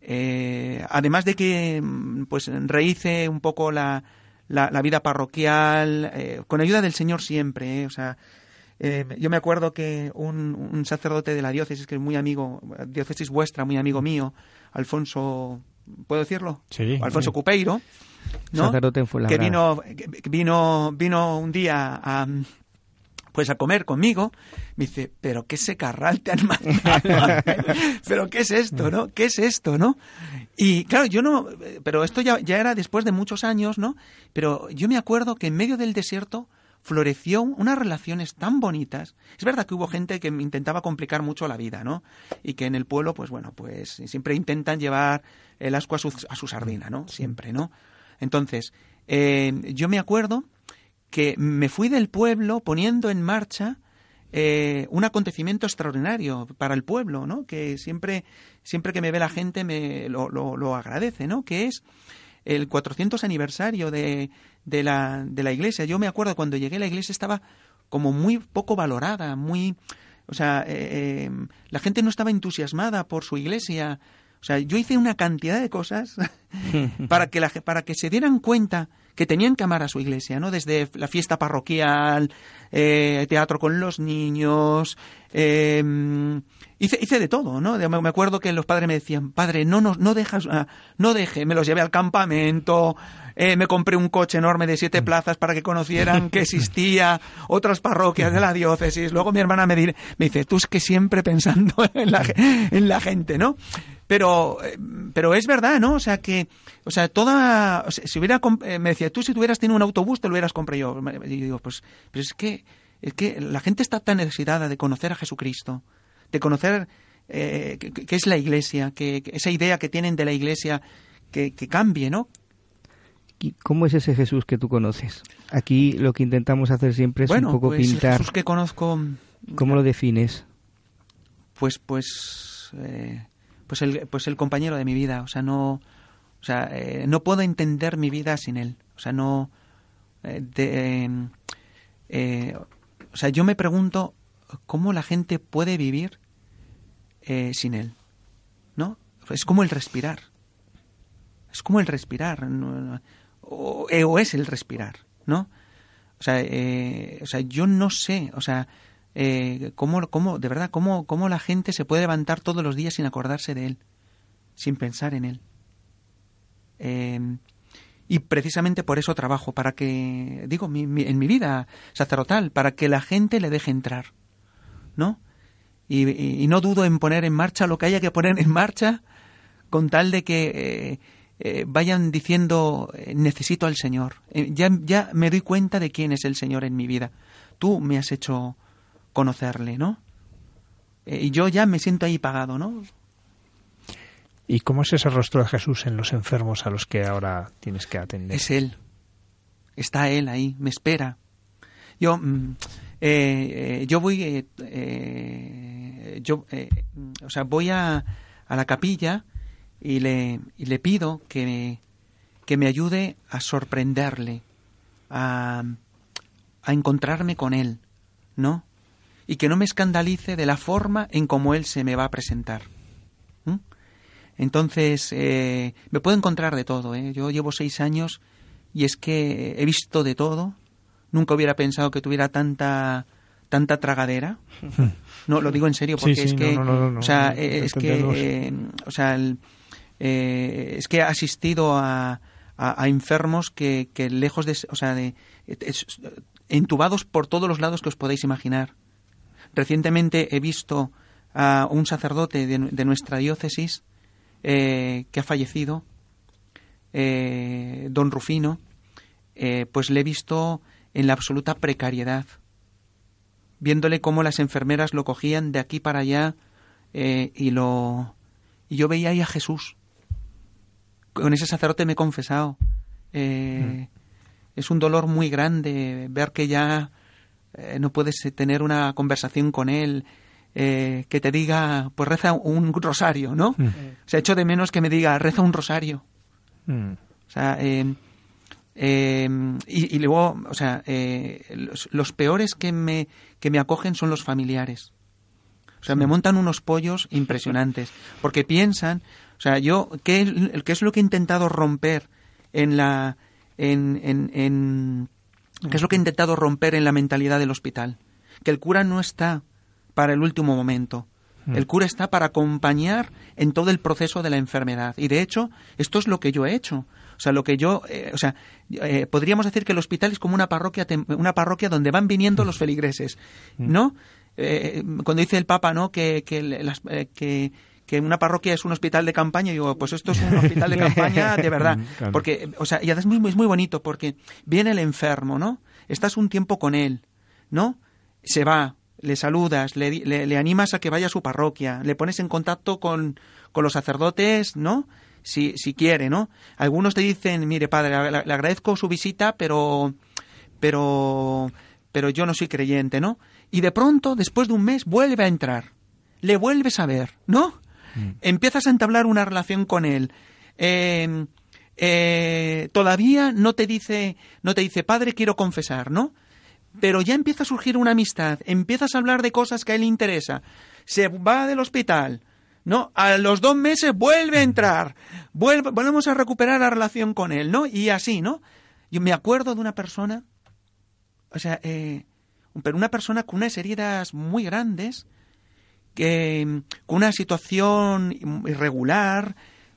eh, además de que mm, pues rehice un poco la, la, la vida parroquial, eh, con ayuda del Señor siempre, eh, o sea, eh, yo me acuerdo que un, un sacerdote de la diócesis, que es muy amigo, diócesis vuestra, muy amigo mío, Alfonso, ¿puedo decirlo? Sí, Alfonso sí. Cupeiro, ¿no? Sacerdote en que vino, que vino, vino un día a, pues a comer conmigo, me dice, pero qué secarral te han mandado, pero qué es esto, ¿no? ¿Qué es esto, no? Y claro, yo no, pero esto ya, ya era después de muchos años, ¿no? Pero yo me acuerdo que en medio del desierto floreció unas relaciones tan bonitas. Es verdad que hubo gente que intentaba complicar mucho la vida, ¿no? Y que en el pueblo, pues bueno, pues siempre intentan llevar el asco a su, a su sardina, ¿no? Siempre, ¿no? Entonces, eh, yo me acuerdo que me fui del pueblo poniendo en marcha eh, un acontecimiento extraordinario para el pueblo, ¿no? Que siempre, siempre que me ve la gente me lo, lo, lo agradece, ¿no? Que es el 400 aniversario de, de, la, de la iglesia. Yo me acuerdo cuando llegué la iglesia estaba como muy poco valorada, muy... O sea, eh, eh, la gente no estaba entusiasmada por su iglesia. O sea, yo hice una cantidad de cosas para que, la, para que se dieran cuenta que tenían que amar a su iglesia, ¿no? Desde la fiesta parroquial, eh, teatro con los niños, eh, hice, hice de todo, ¿no? De- Me acuerdo que los padres me decían, padre, no nos, no dejas, ah, no deje, me los llevé al campamento, eh, me compré un coche enorme de siete plazas para que conocieran que existía otras parroquias de la diócesis. Luego mi hermana me, dir- me dice, tú es que siempre pensando en la, en la gente, ¿no? Pero, eh, pero es verdad, ¿no? O sea que, o sea, toda, o sea, si hubiera, eh, me decía, tú si tuvieras tenido un autobús te lo hubieras comprado yo. Y digo, pues, pero es que, es que la gente está tan necesitada de conocer a Jesucristo, de conocer eh, qué es la Iglesia, que, que esa idea que tienen de la Iglesia que, que cambie, ¿no? ¿Y ¿Cómo es ese Jesús que tú conoces? Aquí lo que intentamos hacer siempre es bueno, un poco pues el pintar. Jesús que conozco, ¿Cómo lo defines? pues, pues, eh, pues el, pues el compañero de mi vida. O sea, no, o sea, eh, no puedo entender mi vida sin él. O sea, no, eh, de, eh, eh, o sea, yo me pregunto cómo la gente puede vivir eh, sin él, ¿no? Es como el respirar. Es como el respirar, no- o, eh, o es el respirar, ¿no? O sea, o sea, yo no sé, o sea, eh, cómo, cómo, de verdad, cómo, cómo la gente se puede levantar todos los días sin acordarse de él, sin pensar en él. Eh, y precisamente por eso trabajo, para que, digo, mi- en mi vida sacerdotal, para que la gente le deje entrar, ¿no? Y, no dudo en poner en marcha lo que haya que poner en marcha con tal de que eh, vayan diciendo necesito al Señor. Ya, ya me doy cuenta de quién es el Señor en mi vida. Tú me has hecho conocerle, ¿no? Eh, y yo ya me siento ahí pagado, ¿no? ¿Y cómo es ese rostro de Jesús en los enfermos a los que ahora tienes que atender? Es Él. Está Él ahí, me espera. Yo, mm, eh, eh, yo voy, eh, eh, yo, eh, mm, o sea, voy a, a la capilla y le, y le pido que me, que me ayude a sorprenderle, a, a encontrarme con Él, ¿no? Y que no me escandalice de la forma en cómo Él se me va a presentar. ¿Mm? Entonces, eh, me puedo encontrar de todo. ¿eh? Yo llevo seis años y es que he visto de todo. Nunca hubiera pensado que tuviera tanta tanta tragadera. No, lo digo en serio porque sí, es que, no, no, no, no, o sea, eh, es que, eh, o sea, el- eh, es que he asistido a, a, enfermos que, que, lejos de, o sea, de, entubados por todos los lados que os podéis imaginar. Recientemente he visto a un sacerdote de, nuestra diócesis eh, que ha fallecido, eh, don Rufino, eh, pues le he visto en la absoluta precariedad, viéndole cómo las enfermeras lo cogían de aquí para allá y lo y yo veía ahí a Jesús. Con ese sacerdote me he confesado. Mm. Es un dolor muy grande ver que ya no puedes tener una conversación con él, eh, que te diga, pues reza un rosario, ¿no? Mm. O sea, echo de menos que me diga, reza un rosario. Mm. O sea, eh, eh, y, luego, o sea, los, peores que me, que me acogen son los familiares. O sea, me montan unos pollos impresionantes, porque piensan, o sea, yo, ¿qué, qué es lo que he intentado romper en la... En, en, en, ¿Qué es lo que he intentado romper en la mentalidad del hospital? Que el cura no está para el último momento. Mm. El cura está para acompañar en todo el proceso de la enfermedad. Y de hecho, esto es lo que yo he hecho. O sea, lo que yo, eh, o sea, eh, podríamos decir que el hospital es como una parroquia, una parroquia donde van viniendo los feligreses, mm. ¿no? Eh, cuando dice el Papa, ¿no? Que, que, que, una parroquia es un hospital de campaña, y digo, pues esto es un hospital de campaña de verdad. Porque, o sea, y además es muy, muy bonito porque viene el enfermo, ¿no? Estás un tiempo con él, ¿no? Se va, le saludas, le, le, animas a que vaya a su parroquia, le pones en contacto con, con los sacerdotes, ¿no? Si, si quiere, ¿no? Algunos te dicen, mire, padre, le, agradezco su visita, pero, pero, pero yo no soy creyente, ¿no? Y de pronto, después de un mes, vuelve a entrar, le vuelves a ver, ¿no? Mm. Empiezas a entablar una relación con él. Em, eh, todavía no te dice, no te dice, padre, quiero confesar, ¿no? pero ya empieza a surgir una amistad, empiezas a hablar de cosas que a él le interesa, se va del hospital, ¿no? A los dos meses vuelve a entrar, vuelve, volvemos a recuperar la relación con él, ¿no? Y así, ¿no? Yo me acuerdo de una persona, o sea, eh, pero una persona con unas heridas muy grandes, que, con una situación irregular,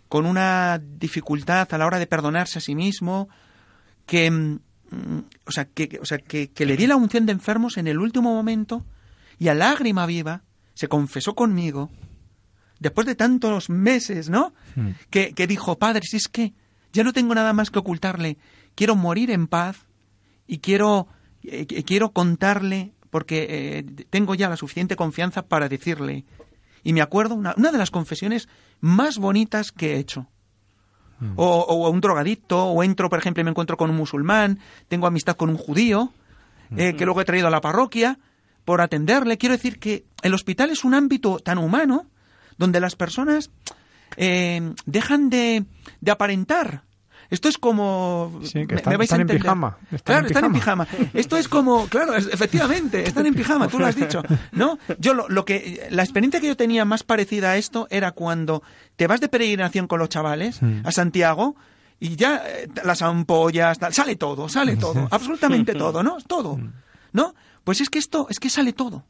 con una dificultad a la hora de perdonarse a sí mismo, que Mm, o sea, que, o sea que, le di la unción de enfermos en el último momento y a lágrima viva se confesó conmigo, después de tantos meses, ¿no? Hmm. Que, que, dijo, padre, si es que ya no tengo nada más que ocultarle, quiero morir en paz y quiero, eh, quiero contarle, porque eh, tengo ya la suficiente confianza para decirle. Y me acuerdo, una, una de las confesiones más bonitas que he hecho o, un drogadicto, o entro, por ejemplo, y me encuentro con un musulmán, tengo amistad con un judío, eh, que luego he traído a la parroquia por atenderle. Quiero decir que el hospital es un ámbito tan humano donde las personas eh, dejan de, de aparentar esto es como... Sí, que están, en pijama. claro, están en pijama. Esto es como... Claro, efectivamente, están en pijama, tú lo has dicho. ¿No? Yo lo, lo, que... La experiencia que yo tenía más parecida a esto era cuando te vas de peregrinación con los chavales mm. a Santiago y ya eh, las ampollas, sale todo, sale todo, absolutamente todo, ¿no? Todo. Mm. ¿No? Pues es que esto, es que sale todo.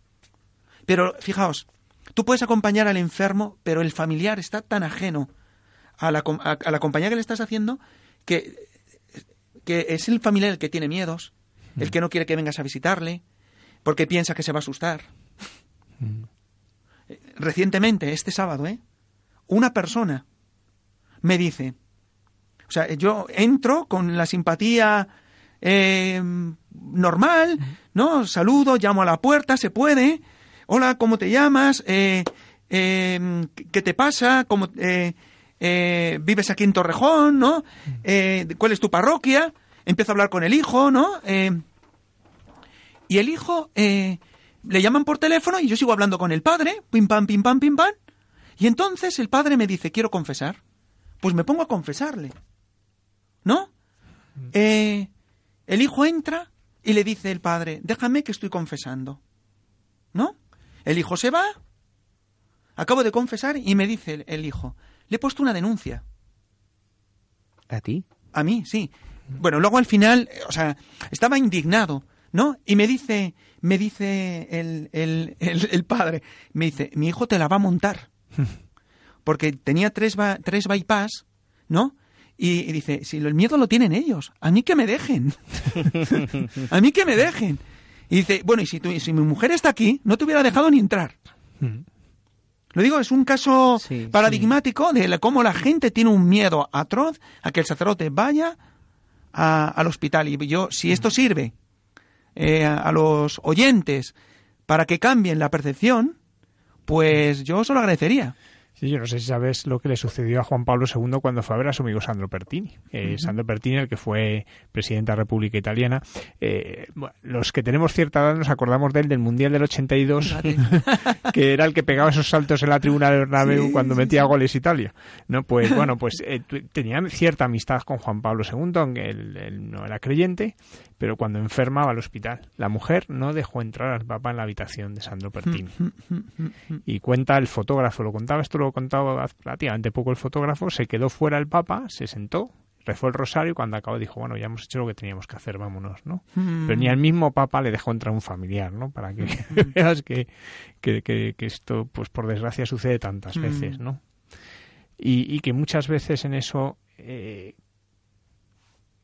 Pero fijaos, tú puedes acompañar al enfermo, pero el familiar está tan ajeno a la, a la compañía que le estás haciendo que, que es el familiar el que tiene miedos, el mm. que no quiere que vengas a visitarle, porque piensa que se va a asustar. Mm. Recientemente, este sábado, ¿eh? una persona me dice, o sea, yo entro con la simpatía eh, normal, mm. ¿no? Saludo, llamo a la puerta, se puede. Hola, ¿cómo te llamas? Eh, eh, ¿Qué te pasa? ¿Cómo, eh, vives aquí en Torrejón, ¿no? Eh, ¿Cuál es tu parroquia? Empiezo a hablar con el hijo, ¿no? Eh, y el hijo le llaman por teléfono y yo sigo hablando con el padre, pim pam, pim pam, pim pam. Y entonces el padre me dice, quiero confesar. Pues me pongo a confesarle. ¿No? el hijo entra y le dice el padre, déjame que estoy confesando. ¿No? El hijo se va. Acabo de confesar y me dice el hijo, le he puesto una denuncia. ¿A ti? A mí, sí. Bueno, luego al final, eh, o sea, estaba indignado, ¿no? Y me dice, me dice el, el, el, padre, me dice, mi hijo te la va a montar. Porque tenía tres, tres bypass, ¿no? Y, y dice, si el miedo lo tienen ellos, a mí que me dejen. a mí que me dejen. Y dice, bueno, y si, tu- si mi mujer está aquí, no te hubiera dejado ni entrar. Mm. Lo digo, es un caso Sí, paradigmático de cómo la gente tiene un miedo atroz a que el sacerdote vaya a- al hospital. Y yo, si esto sirve eh, a, a los oyentes para que cambien la percepción, pues yo se lo agradecería. Sí, yo no sé si sabes lo que le sucedió a Juan Pablo II cuando fue a ver a su amigo Sandro Pertini. Eh, Sandro Pertini, el que fue presidente de la República Italiana. Eh, bueno, los que tenemos cierta edad nos acordamos de él del Mundial del 82, que era el que pegaba esos saltos en la tribuna de Bernabéu Sí, cuando sí, metía sí. goles Italia. No, pues bueno, pues eh, tenía cierta amistad con Juan Pablo II, aunque él, él no era creyente, pero cuando enfermaba al hospital, la mujer no dejó entrar al Papa en la habitación de Sandro Pertini y cuenta el fotógrafo, lo contaba, esto lo contaba relativamente poco el fotógrafo, se quedó fuera el Papa, se sentó, rezó el rosario y cuando acabó dijo, bueno, ya hemos hecho lo que teníamos que hacer, vámonos, ¿no? Pero ni al mismo Papa le dejó entrar un familiar, ¿no? Para que veas que, que, que- que esto, pues por desgracia, sucede tantas Mm. veces, ¿no? Y, y que muchas veces en eso... eh,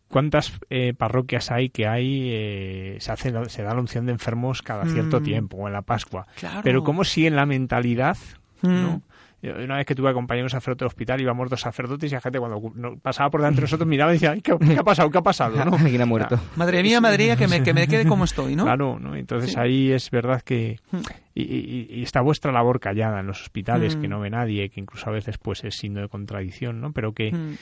¿Cuántas eh, parroquias hay que hay eh, se hace se da la unción de enfermos cada cierto Mm. tiempo o en la Pascua? Claro. Pero como si en la mentalidad, Mm. ¿no? Una vez que tuve acompañado un sacerdote del hospital, íbamos dos sacerdotes y la gente cuando pasaba por delante de nosotros miraba y decía, "Ay, ¿qué, qué ha pasado? ¿Qué ha pasado? ¿no? Alguien ha muerto. Madre mía, madre mía, que me, que me quede como estoy, ¿no? Claro, ¿no? Entonces Sí. ahí es verdad que... Mm. Y, y- y está vuestra labor callada en los hospitales, Mm. que no ve nadie, que incluso a veces pues es signo de contradicción, ¿no? Pero que, Mm.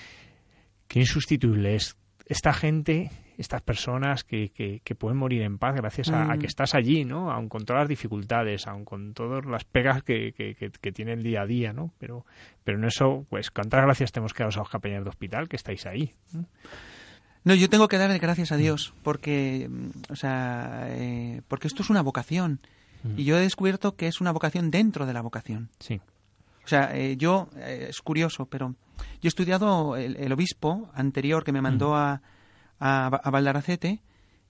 que insustituible es esta gente, estas personas que, que, que pueden morir en paz gracias a, a Mm. que estás allí, ¿no? Aun con todas las dificultades, aun con todas las pegas que, que, que- que tiene el día a día, ¿no? Pero, pero en eso, pues, cuántas gracias tenemos que daros a los capellanes de hospital que estáis ahí. ¿no? No, yo tengo que darle gracias a Dios porque, mm, o sea, eh, porque esto es una vocación y yo he descubierto que es una vocación dentro de la vocación. Sí. O sea, eh, yo, eh, es curioso, pero yo he estudiado el, el obispo anterior que me mandó a, a, a Valdaracete,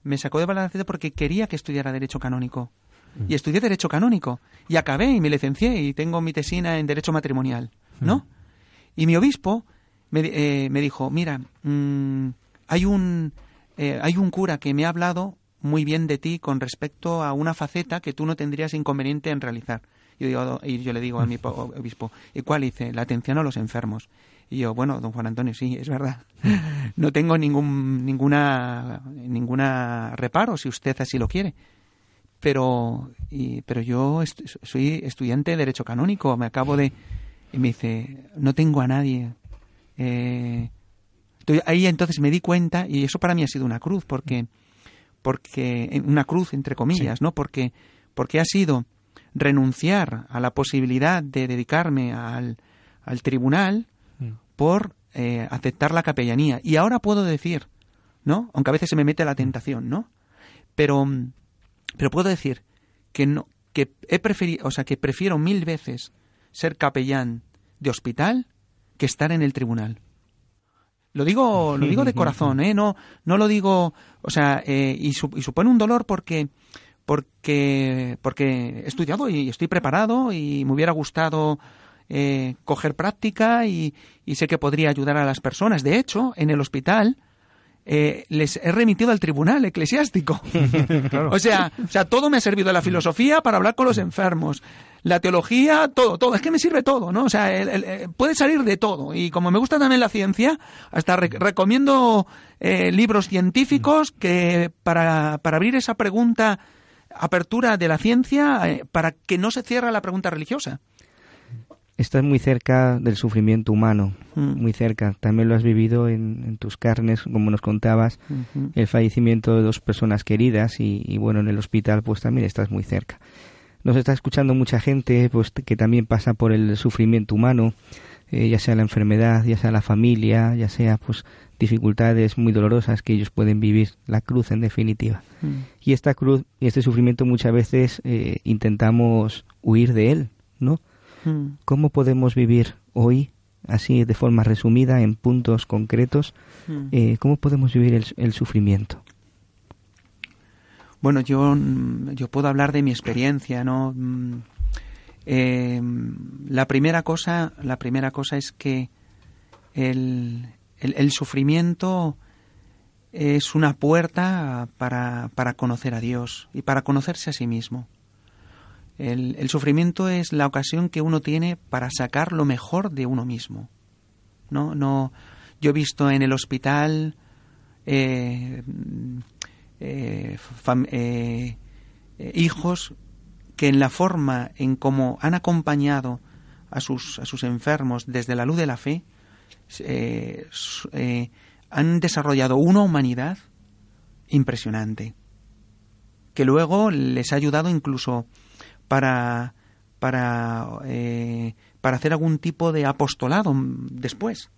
me sacó de Valdaracete porque quería que estudiara Derecho Canónico. Y estudié Derecho Canónico. Y acabé y me licencié y tengo mi tesina en Derecho Matrimonial, ¿no? Y mi obispo me, eh, me dijo, mira, mm, hay, un, eh, hay un cura que me ha hablado muy bien de ti con respecto a una faceta que tú no tendrías inconveniente en realizar. Y yo, digo- y yo le digo a mi po- obispo, ¿y cuál? Y dice, la atención a los enfermos. Y yo, bueno, don Juan Antonio, sí, es verdad. No tengo ningún ninguna ninguna reparo si usted así lo quiere. Pero y, pero yo est- soy estudiante de derecho canónico, me acabo de y me dice, no tengo a nadie. Eh, ahí entonces me di cuenta y eso para mí ha sido una cruz porque porque una cruz entre comillas, ¿no? Porque porque ha sido renunciar a la posibilidad de dedicarme al, al tribunal. Por eh, aceptar la capellanía. Y ahora puedo decir, ¿no? Aunque a veces se me mete la tentación, ¿no? Pero, mm, pero puedo decir que no, que he preferido, o sea, que prefiero mil veces ser capellán de hospital que estar en el tribunal. Lo digo, lo digo de corazón, ¿eh? No, no lo digo, o sea, eh, y, su- y supone un dolor porque, porque, porque he estudiado y estoy preparado y me hubiera gustado eh, coger práctica y, y sé que podría ayudar a las personas. De hecho, en el hospital eh, les he remitido al tribunal eclesiástico. o, sea, o sea, todo me ha servido la filosofía para hablar con los enfermos. La teología, todo, todo. Es que me sirve todo, ¿no? O sea, el- el- eh, puede salir de todo. Y como me gusta también la ciencia, hasta re- recomiendo eh, libros científicos que para, para abrir esa pregunta, apertura de la ciencia, eh, para que no se cierre la pregunta religiosa. Estás muy cerca del sufrimiento humano, Mm. muy cerca. También lo has vivido en, en tus carnes, como nos contabas, el fallecimiento de dos personas queridas y, y, bueno, en el hospital pues también estás muy cerca. Nos está escuchando mucha gente pues que también pasa por el sufrimiento humano, eh, ya sea la enfermedad, ya sea la familia, ya sea pues dificultades muy dolorosas que ellos pueden vivir, la cruz en definitiva. Mm. Y esta cruz y este sufrimiento muchas veces eh, intentamos huir de él, ¿no? Mm. ¿Cómo podemos vivir hoy, así de forma resumida, en puntos concretos, Mm. eh, cómo podemos vivir el, el sufrimiento? Bueno, yo, mm, yo puedo hablar de mi experiencia, ¿no? Eh, la primera cosa, la primera cosa es que el, el, sufrimiento es una puerta para, para, conocer a Dios y para conocerse a sí mismo. El, el, sufrimiento es la ocasión que uno tiene para sacar lo mejor de uno mismo. No, no. Yo he visto en el hospital eh, eh, eh, hijos que en la forma en cómo han acompañado a sus, a sus enfermos desde la luz de la fe, han desarrollado una humanidad impresionante, que luego les ha ayudado incluso para, para, para hacer algún tipo de apostolado después.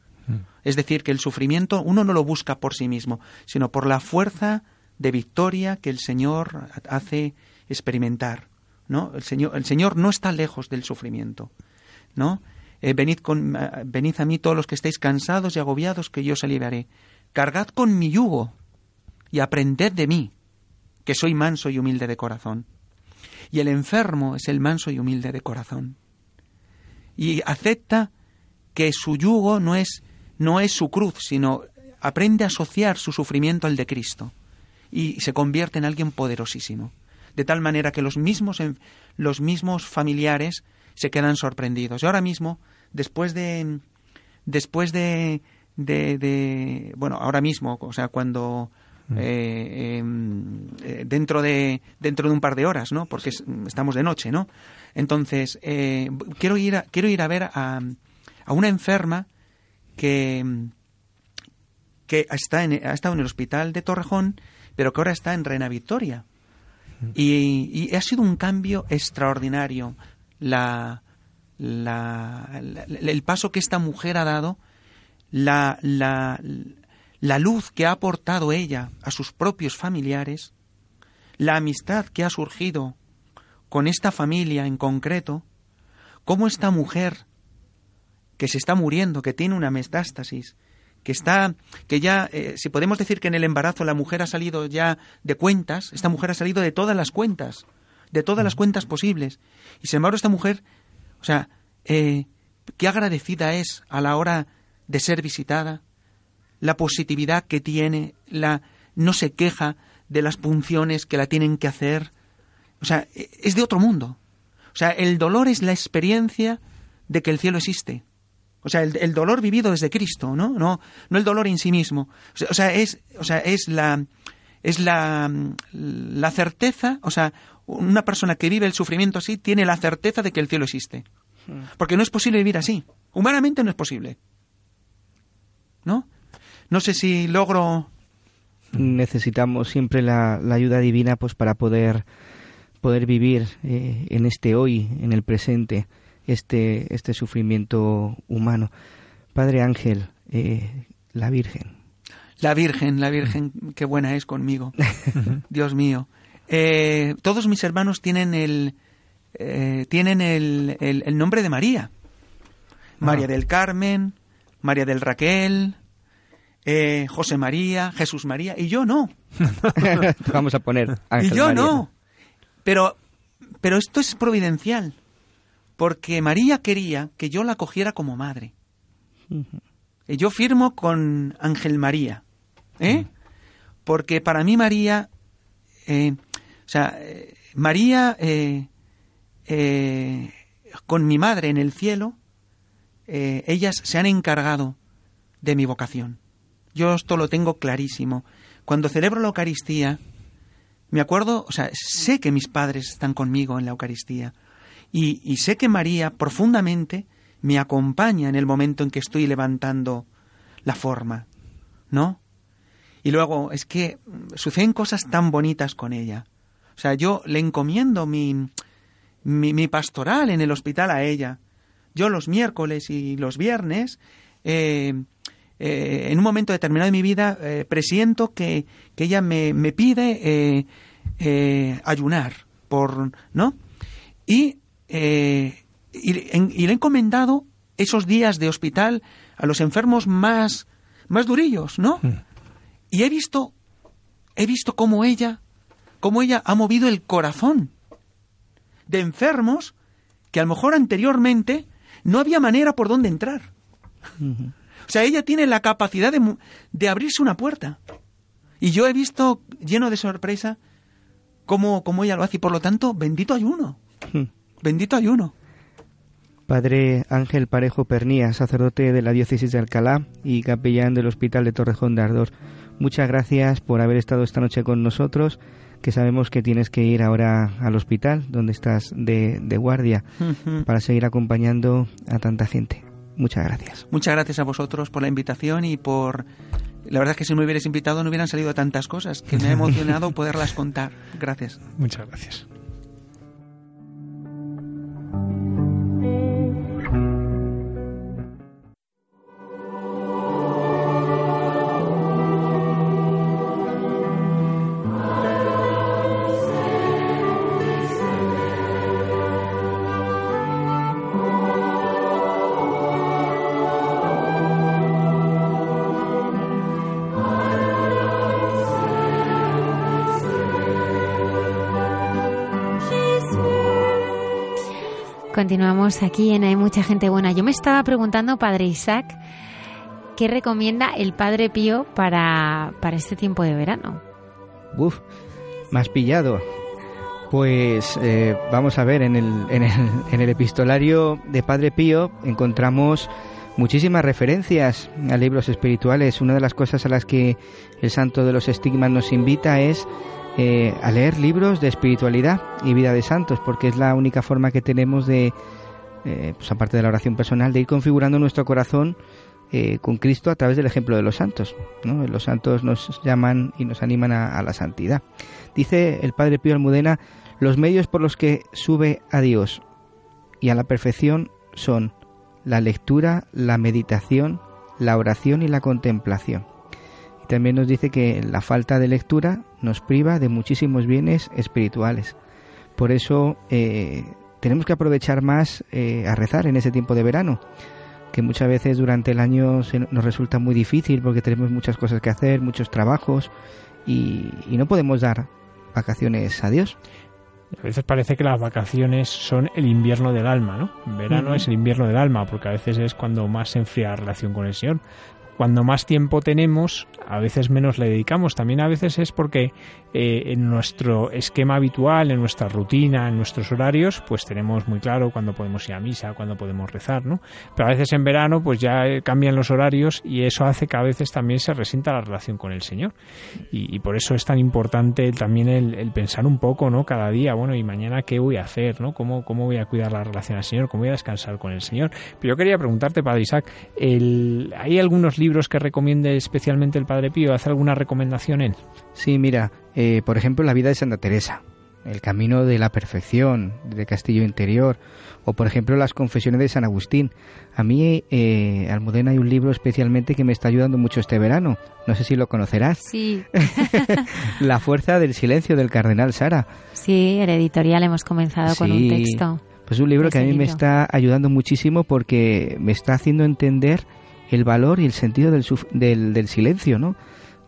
Es decir, que el sufrimiento uno no lo busca por sí mismo, sino por la fuerza de victoria que el Señor hace experimentar. ¿no? El, Señor, el Señor no está lejos del sufrimiento. ¿no? Eh, venid, con, eh, venid a mí todos los que estéis cansados y agobiados, que yo os aliviaré. Cargad con mi yugo y aprended de mí, que soy manso y humilde de corazón. Y el enfermo es el manso y humilde de corazón. Y acepta que su yugo no es no es su cruz, sino aprende a asociar su sufrimiento al de Cristo y se convierte en alguien poderosísimo. De tal manera que los mismos, los mismos familiares se quedan sorprendidos. Y ahora mismo, después de, después de, de, bueno, ahora mismo, o sea, cuando mm. eh, em, eh, dentro de dentro de un par de horas, ¿no? Porque estamos de noche, ¿no? Entonces eh, quiero ir a, quiero ir a ver a, a una enferma que, que está en, ha estado en el hospital de Torrejón, pero que ahora está en Reina Victoria. Y, ha sido un cambio extraordinario la, el paso que esta mujer ha dado, la, la, luz que ha aportado ella a sus propios familiares, la amistad que ha surgido con esta familia en concreto, cómo esta mujer que se está muriendo, que tiene una metástasis, que está, que ya, eh, si podemos decir que en el embarazo la mujer ha salido ya de cuentas, esta mujer ha salido de todas las cuentas, de todas las cuentas posibles. Y sin embargo esta mujer, o sea, eh, qué agradecida es a la hora de ser visitada, la positividad que tiene, la no se queja de las punciones que la tienen que hacer. O sea, es de otro mundo. O sea, el dolor es la experiencia de que el cielo existe. O sea, el, dolor vivido desde Cristo, ¿no? No, no el dolor en sí mismo. O sea, es, o sea, es la es la, la certeza, o sea, una persona que vive el sufrimiento así tiene la certeza de que el cielo existe. Porque no es posible vivir así. Humanamente no es posible. ¿No? No sé si logro necesitamos siempre la, ayuda divina pues para poder poder vivir eh, en este hoy, en el presente este, este sufrimiento humano. Padre Ángel, eh, la Virgen. La Virgen, la Virgen, qué buena es conmigo. Dios mío. Eh, todos mis hermanos tienen el, eh, tienen el, el, nombre de María. María del Carmen, María del Raquel, José María, Jesús María, y yo no. Vamos a poner. y yo no. Pero, pero esto es providencial porque María quería que yo la cogiera como madre. Y yo firmo con Ángel María, ¿eh? Porque para mí María, eh, o sea, eh, María con mi madre en el cielo, ellas se han encargado de mi vocación. Yo esto lo tengo clarísimo. Cuando celebro la Eucaristía, me acuerdo, o sea, sé que mis padres están conmigo en la Eucaristía y, sé que María profundamente me acompaña en el momento en que estoy levantando la forma, ¿no? Y luego es que suceden cosas tan bonitas con ella. O sea, yo le encomiendo mi, mi, pastoral en el hospital a ella. Yo los miércoles y los viernes, eh, eh, en un momento determinado de mi vida, eh, presiento que, que, ella me, me pide ayunar por, ¿no? Y eh, y, le he encomendado esos días de hospital a los enfermos más, más durillos, ¿no? Mm. Y he visto, he visto cómo ella, cómo ella ha movido el corazón de enfermos que a lo mejor anteriormente no había manera por dónde entrar. O O sea, ella tiene la capacidad de, de abrirse una puerta. Y yo he visto, lleno de sorpresa, cómo, cómo ella lo hace. Y por lo tanto, bendito ayuno. Hmm. Bendito ayuno. Padre Ángel Parejo Pernía, sacerdote de la diócesis de Alcalá y capellán del Hospital de Torrejón de Ardor. Muchas gracias por haber estado esta noche con nosotros, que sabemos que tienes que ir ahora al hospital, donde estás de, de guardia, para seguir acompañando a tanta gente. Muchas gracias. Muchas gracias a vosotros por la invitación y por... La verdad es que si me hubierais invitado no hubieran salido tantas cosas, que me ha emocionado poderlas contar. Gracias. Muchas gracias. Continuamos aquí en Hay mucha gente buena. Yo me estaba preguntando, Padre Isaac, ¿qué recomienda el Padre Pío para, para este tiempo de verano? Uf, más pillado. Pues eh, vamos a ver, en el, en, el, en el epistolario de Padre Pío encontramos muchísimas referencias a libros espirituales. Una de las cosas a las que el Santo de los Estigmas nos invita es eh, a leer libros de espiritualidad y vida de santos, porque es la única forma que tenemos de, eh, pues aparte de la oración personal, de ir configurando nuestro corazón eh, con Cristo a través del ejemplo de los santos. Los santos nos llaman y nos animan a, la santidad. Dice el Padre Pío Almudena, los medios por los que sube a Dios y a la perfección son la lectura, la meditación, la oración y la contemplación. También nos dice que la falta de lectura nos priva de muchísimos bienes espirituales. Por eso eh, tenemos que aprovechar más eh, a rezar en ese tiempo de verano, que muchas veces durante el año nos resulta muy difícil porque tenemos muchas cosas que hacer, muchos trabajos y, no podemos dar vacaciones a Dios. A veces parece que las vacaciones son el invierno del alma, ¿no? Verano es el invierno del alma, porque a veces es cuando más se enfría la relación con el Señor cuando más tiempo tenemos, a veces menos le dedicamos. También a veces es porque eh, en nuestro esquema habitual, en nuestra rutina, en nuestros horarios, pues tenemos muy claro cuándo podemos ir a misa, cuándo podemos rezar, ¿no? Pero a veces en verano, pues ya eh, cambian los horarios y eso hace que a veces también se resienta la relación con el Señor. Y, por eso es tan importante también el, pensar un poco, ¿no? Cada día, bueno, y mañana qué voy a hacer, ¿no? ¿Cómo, cómo voy a cuidar la relación al Señor? ¿Cómo voy a descansar con el Señor? Pero yo quería preguntarte, Padre Isaac, ¿hay algunos libros que recomiende especialmente el Padre Pío? ¿Hace alguna recomendación él? Sí, mira, eh, por ejemplo, la vida de Santa Teresa, el camino de la perfección, de Castillo Interior, o por ejemplo las confesiones de San Agustín. A mí, eh, Almudena, hay un libro especialmente que me está ayudando mucho este verano. No sé si lo conocerás. Sí. la fuerza del silencio del cardenal Sara. Sí, el editorial hemos comenzado con un texto. Pues un libro que a mí me está ayudando muchísimo porque me está haciendo entender el valor y el sentido del, del, del silencio, ¿no?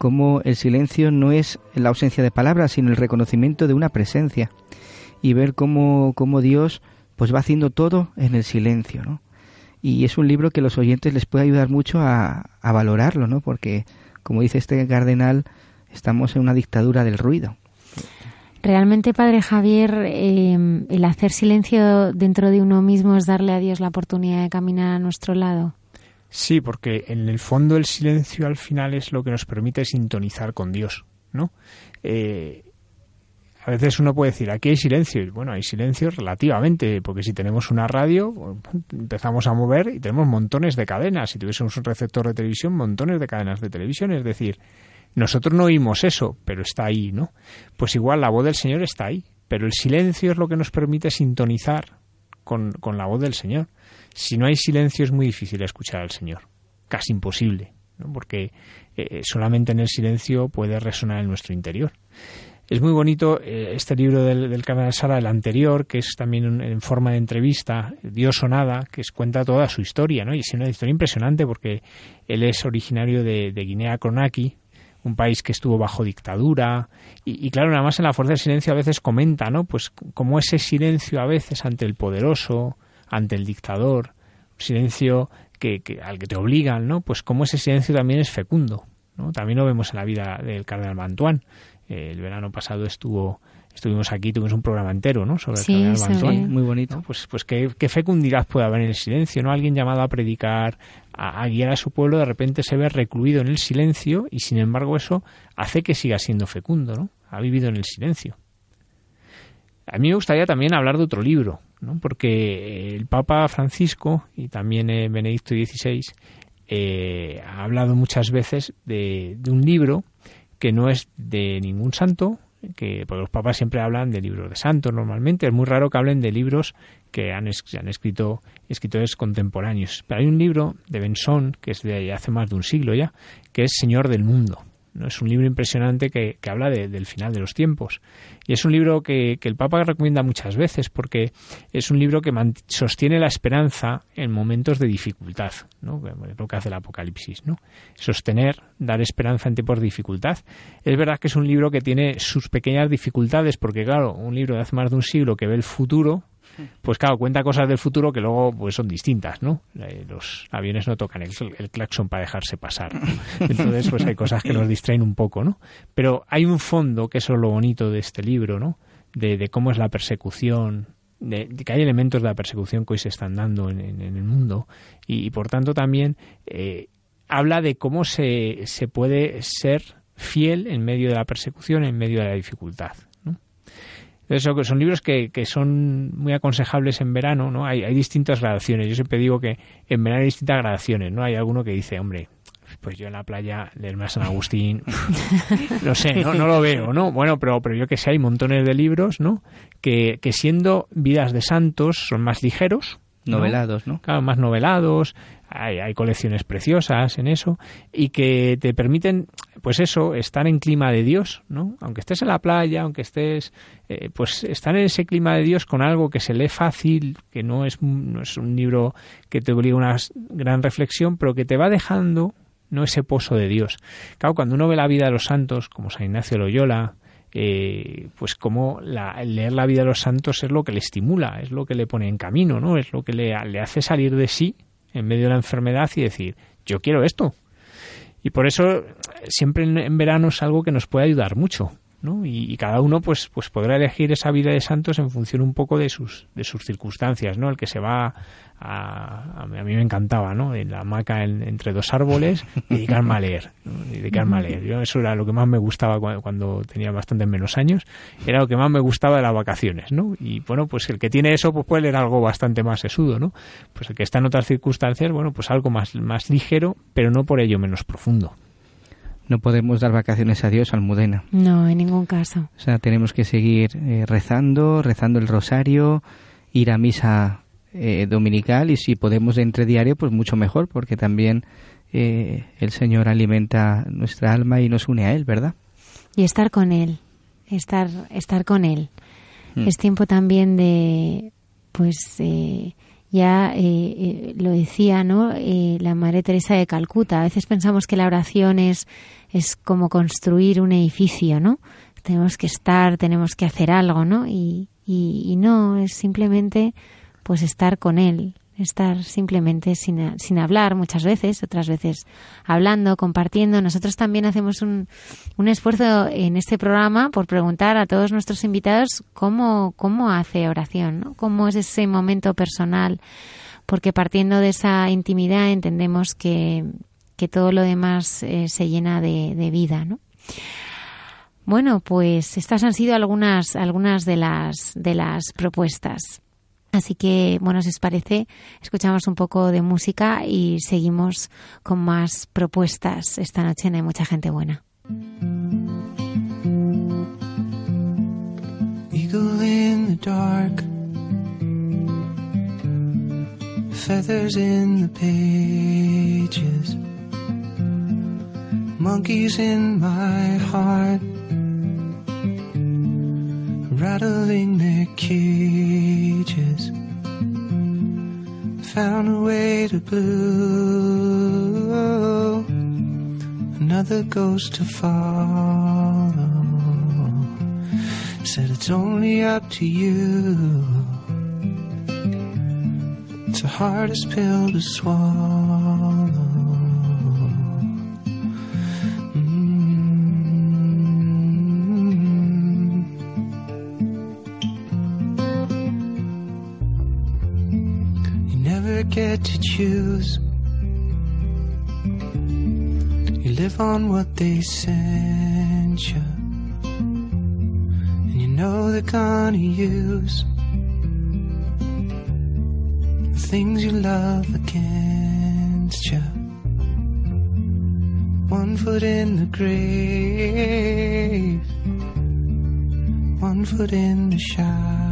Como el silencio no es la ausencia de palabras, sino el reconocimiento de una presencia. Y ver cómo, cómo Dios pues va haciendo todo en el silencio, ¿no? Y es un libro que los oyentes les puede ayudar mucho a, a valorarlo, ¿no? Porque, como dice este cardenal, estamos en una dictadura del ruido. Realmente, Padre Javier, eh, el hacer silencio dentro de uno mismo es darle a Dios la oportunidad de caminar a nuestro lado. Sí, porque en el fondo el silencio al final es lo que nos permite sintonizar con Dios, ¿no? Eh, a veces uno puede decir, aquí hay silencio. Bueno, hay silencio relativamente, porque si tenemos una radio, empezamos a mover y tenemos montones de cadenas. Si tuviésemos un receptor de televisión, montones de cadenas de televisión. Es decir, nosotros no oímos eso, pero está ahí, ¿no? Pues igual la voz del Señor está ahí, pero el silencio es lo que nos permite sintonizar con, con la voz del Señor. Si no hay silencio es muy difícil escuchar al Señor, casi imposible, porque eh, solamente en el silencio puede resonar en nuestro interior. Es muy bonito eh, este libro del, del Cardenal Sara, el anterior, que es también en forma de entrevista, Dios o nada, que cuenta toda su historia, ¿no? Y es una historia impresionante porque él es originario de, Guinea Conakry, un país que estuvo bajo dictadura y, y, claro nada más en la fuerza del silencio a veces comenta no pues como ese silencio a veces ante el poderoso ante el dictador, silencio que, al que te obligan, ¿no? Pues cómo ese silencio también es fecundo, ¿no? También lo vemos en la vida del cardenal Mantuán. el verano pasado estuvo estuvimos aquí, tuvimos un programa entero, ¿no? Sobre el cardenal Muy bonito. Pues, pues qué, qué, fecundidad puede haber en el silencio, ¿no? Alguien llamado a predicar, a, guiar a su pueblo, de repente se ve recluido en el silencio y sin embargo eso hace que siga siendo fecundo, ¿no? Ha vivido en el silencio. A mí me gustaría también hablar de otro libro, ¿no? Porque el Papa Francisco y también Benedicto XVI eh, ha hablado muchas veces de, un libro que no es de ningún santo, que los papas siempre hablan de libros de santos normalmente, es muy raro que hablen de libros que han escrito escritores contemporáneos. Pero hay un libro de Benson, que es de hace más de un siglo ya, que es Señor del Mundo. ¿No? Es un libro impresionante que, que habla del final de los tiempos. Y es un libro que, que, el Papa recomienda muchas veces porque es un libro que sostiene la esperanza en momentos de dificultad, ¿no? lo que hace el Apocalipsis. ¿no? Sostener, dar esperanza en tiempos de dificultad. Es verdad que es un libro que tiene sus pequeñas dificultades porque, claro, un libro de hace más de un siglo que ve el futuro, pues claro, cuenta cosas del futuro que luego pues son distintas, ¿no? Eh, los aviones no tocan el, claxon para dejarse pasar. Entonces, pues hay cosas que nos distraen un poco, ¿no? Pero hay un fondo, que eso es lo bonito de este libro, ¿no? De, cómo es la persecución, de, que hay elementos de la persecución que hoy se están dando en, el mundo y, por tanto también eh, habla de cómo se, se puede ser fiel en medio de la persecución, en medio de la dificultad. Eso, son libros que, que, son muy aconsejables en verano, ¿no? Hay, hay distintas gradaciones. Yo siempre digo que en verano hay distintas gradaciones, ¿no? Hay alguno que dice, hombre, pues yo en la playa del Mar San Agustín, no sé, no, no lo veo, ¿no? Bueno, pero, pero yo que sé, hay montones de libros, ¿no? Que, que siendo vidas de santos son más ligeros. Novelados, ¿no? Claro, más novelados, hay, colecciones preciosas en eso y que te permiten, pues eso, estar en clima de Dios, ¿no? Aunque estés en la playa, aunque estés, eh, pues estar en ese clima de Dios con algo que se lee fácil, que no es, no es un libro que te obliga a una gran reflexión, pero que te va dejando, no ese pozo de Dios. Claro, cuando uno ve la vida de los santos, como San Ignacio Loyola, eh, pues como la, leer la vida de los santos es lo que le estimula, es lo que le pone en camino, ¿no? Es lo que le, le hace salir de sí en medio de la enfermedad y decir, yo quiero esto. Y por eso siempre en, verano es algo que nos puede ayudar mucho. ¿No? Y, cada uno pues, pues podrá elegir esa vida de santos en función un poco de sus, de sus circunstancias. ¿no? El que se va a, a, mí me encantaba, ¿no? En la hamaca entre dos árboles, dedicarme a leer, dedicarme a leer. Yo, eso era lo que más me gustaba cuando, tenía bastante menos años, era lo que más me gustaba de las vacaciones, ¿no? Y bueno, pues el que tiene eso, pues puede leer algo bastante más sesudo, ¿no? Pues el que está en otras circunstancias, bueno, pues algo más, más ligero, pero no por ello menos profundo. No podemos dar vacaciones a Dios, Almudena. No, en ningún caso. O sea, tenemos que seguir eh, rezando, rezando el rosario, ir a misa eh, dominical y si podemos de entre diario, pues mucho mejor, porque también eh, el Señor alimenta nuestra alma y nos une a Él, ¿verdad? Y estar con Él, estar, estar con Él. Mm. Es tiempo también de, pues, eh, ya lo decía, ¿no? la Madre Teresa de Calcuta. A veces pensamos que la oración es, es como construir un edificio, ¿no? Tenemos que estar, tenemos que hacer algo, ¿no? Y, y, y no, es simplemente pues estar con él, estar simplemente sin, sin, hablar muchas veces, otras veces hablando, compartiendo. Nosotros también hacemos un, un, esfuerzo en este programa por preguntar a todos nuestros invitados cómo, cómo hace oración, ¿no? cómo es ese momento personal, porque partiendo de esa intimidad entendemos que, que todo lo demás eh, se llena de, de vida. ¿no? Bueno, pues estas han sido algunas, algunas de, las, de las propuestas. Así que, bueno, si os parece, escuchamos un poco de música y seguimos con más propuestas esta noche Hay Mucha Gente Buena. Eagle in the dark, feathers in the pages, monkeys in my heart. rattling their cages. Found a way to blue, another ghost to follow. Said it's only up to you. It's the hardest pill to swallow. Get to choose. You live on what they send you, and you know they're gonna use the things you love against you. One foot in the grave, one foot in the shower.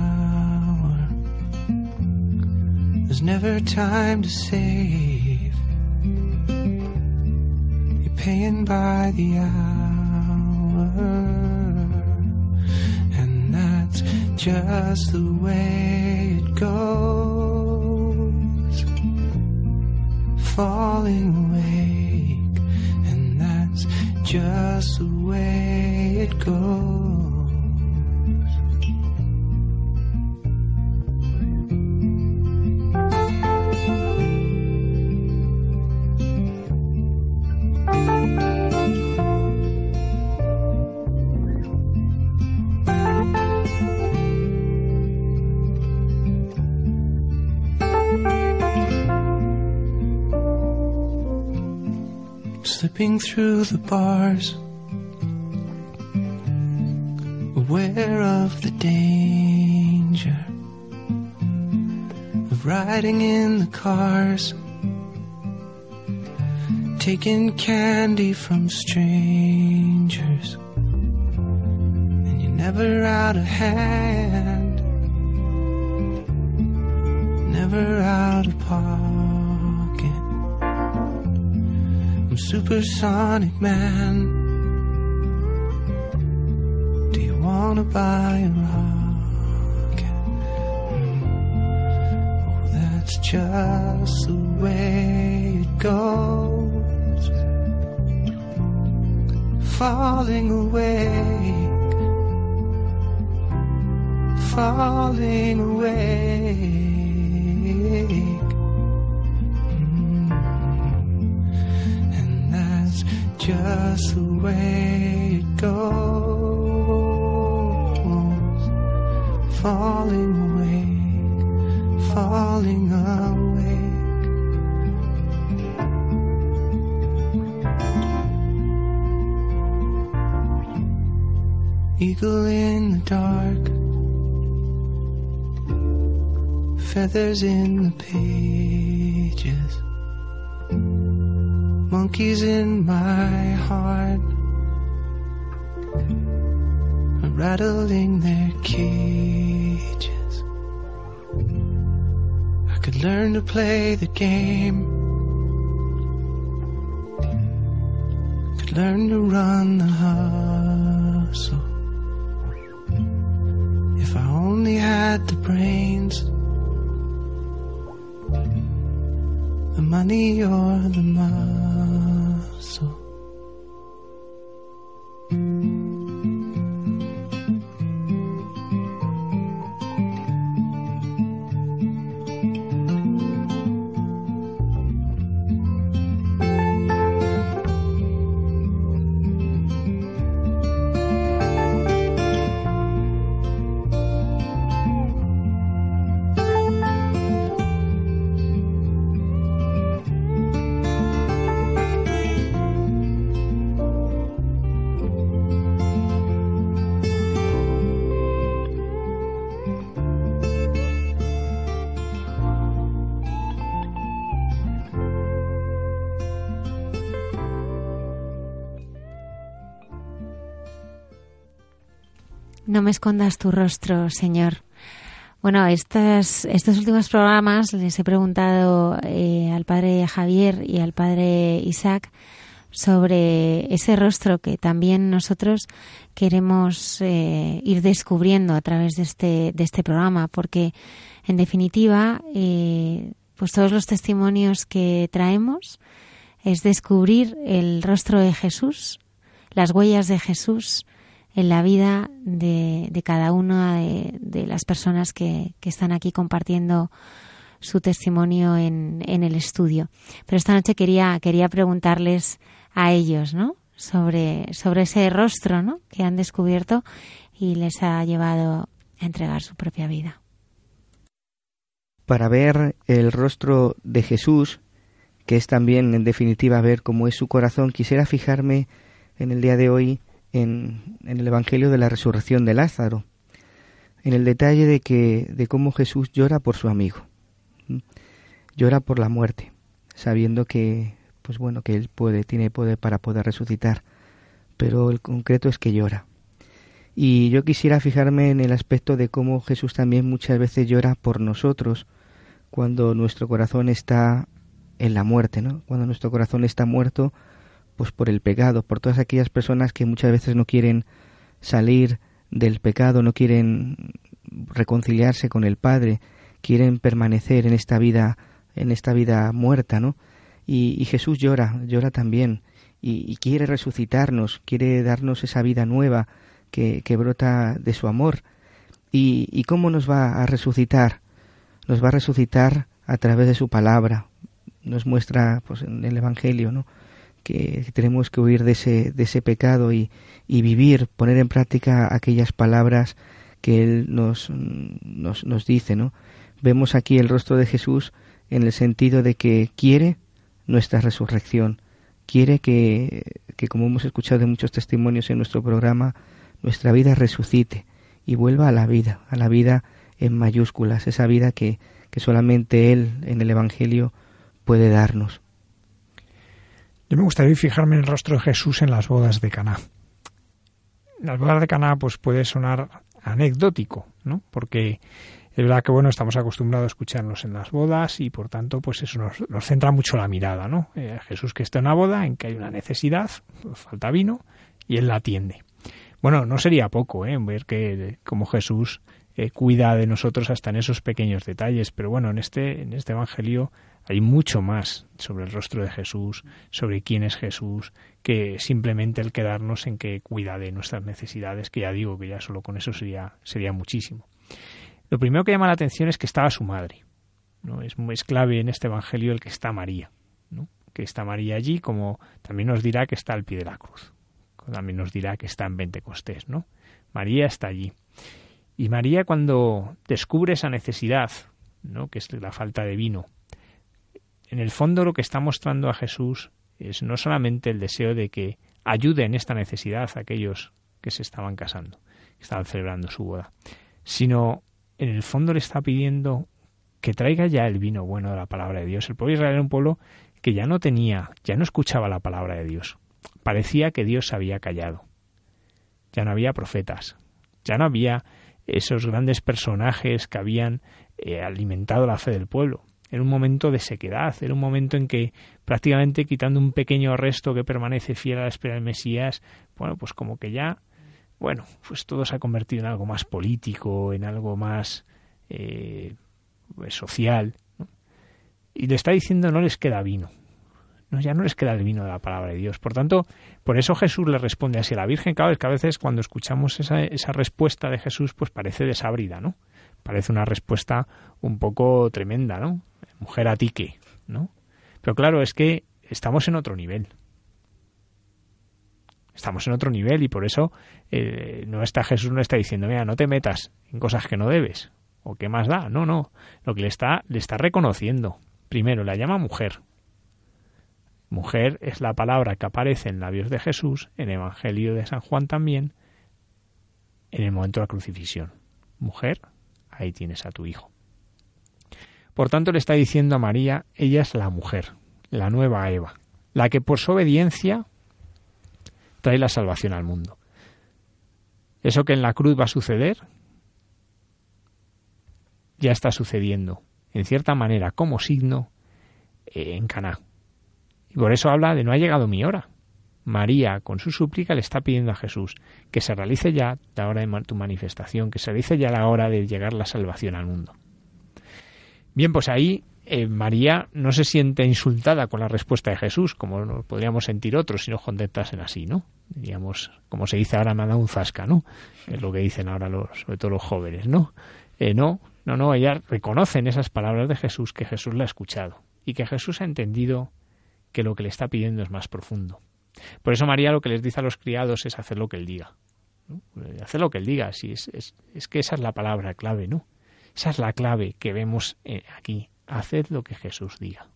Never time to save. You're paying by the hour, and that's just the way it goes. Falling awake, and that's just the way it goes. Slipping through the bars, aware of the danger of riding in the cars, taking candy from strangers, and you're never out of hand, never out of supersonic man. Do you wanna buy a rocket? Oh, that's just the way it goes. Falling awake, falling awake. Just the way it goes. Falling awake, falling awake. Eagle in the dark, feathers in the pages monkeys in my heart are rattling their cages. I could learn to play the game, could learn to run the hustle. If I only had the brains. the money or the so No me escondas tu rostro, Señor. Bueno, estas, estos últimos programas les he preguntado eh, al padre Javier y al padre Isaac sobre ese rostro que también nosotros queremos eh, ir descubriendo a través de este, de este programa, porque en definitiva, eh, pues todos los testimonios que traemos es descubrir el rostro de Jesús, las huellas de Jesús en la vida de, de cada una de, las personas que, que, están aquí compartiendo su testimonio en, en, el estudio. Pero esta noche quería, quería preguntarles a ellos, ¿no? Sobre, sobre ese rostro, ¿no? Que han descubierto y les ha llevado a entregar su propia vida. para ver el rostro de Jesús, que es también en definitiva ver cómo es su corazón, quisiera fijarme en el día de hoy en, el Evangelio de la resurrección de Lázaro, en el detalle de que de cómo Jesús llora por su amigo, llora por la muerte, sabiendo que pues bueno que él puede tiene poder para poder resucitar, pero el concreto es que llora. Y yo quisiera fijarme en el aspecto de cómo Jesús también muchas veces llora por nosotros cuando nuestro corazón está en la muerte, ¿no? Cuando nuestro corazón está muerto, pues por el pecado, por todas aquellas personas que muchas veces no quieren salir del pecado, no quieren reconciliarse con el Padre, quieren permanecer en esta vida, en esta vida muerta, ¿no? Y, Jesús llora, llora también, y, quiere resucitarnos, quiere darnos esa vida nueva que, que brota de su amor. ¿Y, ¿Y cómo nos va a resucitar? Nos va a resucitar a través de su palabra. Nos muestra pues, en el Evangelio, ¿no? Que tenemos que huir de ese, de ese pecado y, y vivir, poner en práctica aquellas palabras que Él nos, nos, nos dice, ¿no? Vemos aquí el rostro de Jesús en el sentido de que quiere nuestra resurrección, quiere que, que, como hemos escuchado en muchos testimonios en nuestro programa, nuestra vida resucite y vuelva a la vida, a la vida en mayúsculas, esa vida que, que solamente Él en el Evangelio puede darnos. Yo me gustaría fijarme en el rostro de Jesús en las bodas de Caná. Las bodas de Caná pues puede sonar anecdótico, ¿no? Porque es verdad que bueno, estamos acostumbrados a escucharnos en las bodas y por tanto pues eso nos, centra mucho la mirada, ¿no? Eh, Jesús que está en una boda en que hay una necesidad, pues, falta vino y él la atiende. Bueno, no sería poco, ¿eh? Ver que como Jesús eh, cuida de nosotros hasta en esos pequeños detalles, pero bueno, en este en este evangelio hay mucho más sobre el rostro de Jesús, sobre quién es Jesús, que simplemente el quedarnos en que cuida de nuestras necesidades, que ya digo que ya solo con eso sería, muchísimo. Lo primero que llama la atención es que estaba su madre. ¿no? Es, es clave en este Evangelio el que está María. ¿no? Que está María allí, como también nos dirá que está al pie de la cruz. También nos dirá que está en Pentecostés. ¿no? María está allí. Y María cuando descubre esa necesidad, ¿no? que es la falta de vino, en el fondo lo que está mostrando a Jesús es no solamente el deseo de que ayude en esta necesidad a aquellos que se estaban casando, que estaban celebrando su boda, sino en el fondo le está pidiendo que traiga ya el vino bueno de la palabra de Dios. El pueblo de Israel era un pueblo que ya no tenía, ya no escuchaba la palabra de Dios. Parecía que Dios se había callado. Ya no había profetas, ya no había esos grandes personajes que habían eh, alimentado la fe del pueblo. Era un momento de sequedad, era un momento en que prácticamente quitando un pequeño resto que permanece fiel a la espera del Mesías, bueno, pues como que ya, bueno, pues todo se ha convertido en algo más político, en algo más eh, pues social. Y le está diciendo no les queda vino. No, ya no les queda el vino de la palabra de Dios. Por tanto, por eso Jesús le responde así a la Virgen. Cada vez que a veces cuando escuchamos esa, esa respuesta de Jesús, pues parece desabrida, ¿no? Parece una respuesta un poco tremenda, ¿no? Mujer a ti qué, ¿no? Pero claro, es que estamos en otro nivel. Estamos en otro nivel y por eso eh, no está Jesús no está diciendo, mira, no te metas en cosas que no debes. ¿O qué más da? No, no. Lo que le está, le está reconociendo. Primero, la llama mujer. Mujer es la palabra que aparece en labios de Jesús, en el Evangelio de San Juan también, en el momento de la crucifixión. Mujer, ahí tienes a tu hijo. Por tanto, le está diciendo a María, ella es la mujer, la nueva Eva, la que por su obediencia trae la salvación al mundo. Eso que en la cruz va a suceder, ya está sucediendo, en cierta manera, como signo, eh, en Caná. Y por eso habla de no ha llegado mi hora. María, con su súplica, le está pidiendo a Jesús que se realice ya la hora de tu manifestación, que se realice ya la hora de llegar la salvación al mundo. Bien, pues ahí eh, María no se siente insultada con la respuesta de Jesús, como nos podríamos sentir otros si nos contestasen así, ¿no? Digamos, como se dice ahora, me un zasca, ¿no? Es lo que dicen ahora los, sobre todo los jóvenes, ¿no? Eh, no, no, no, ella reconoce en esas palabras de Jesús que Jesús la ha escuchado y que Jesús ha entendido que lo que le está pidiendo es más profundo. Por eso María lo que les dice a los criados es hacer lo que él diga. ¿no? Hacer lo que él diga, sí, es, es, es que esa es la palabra clave, ¿no? Esa es la clave que vemos eh, aquí. Haced lo que Jesús diga.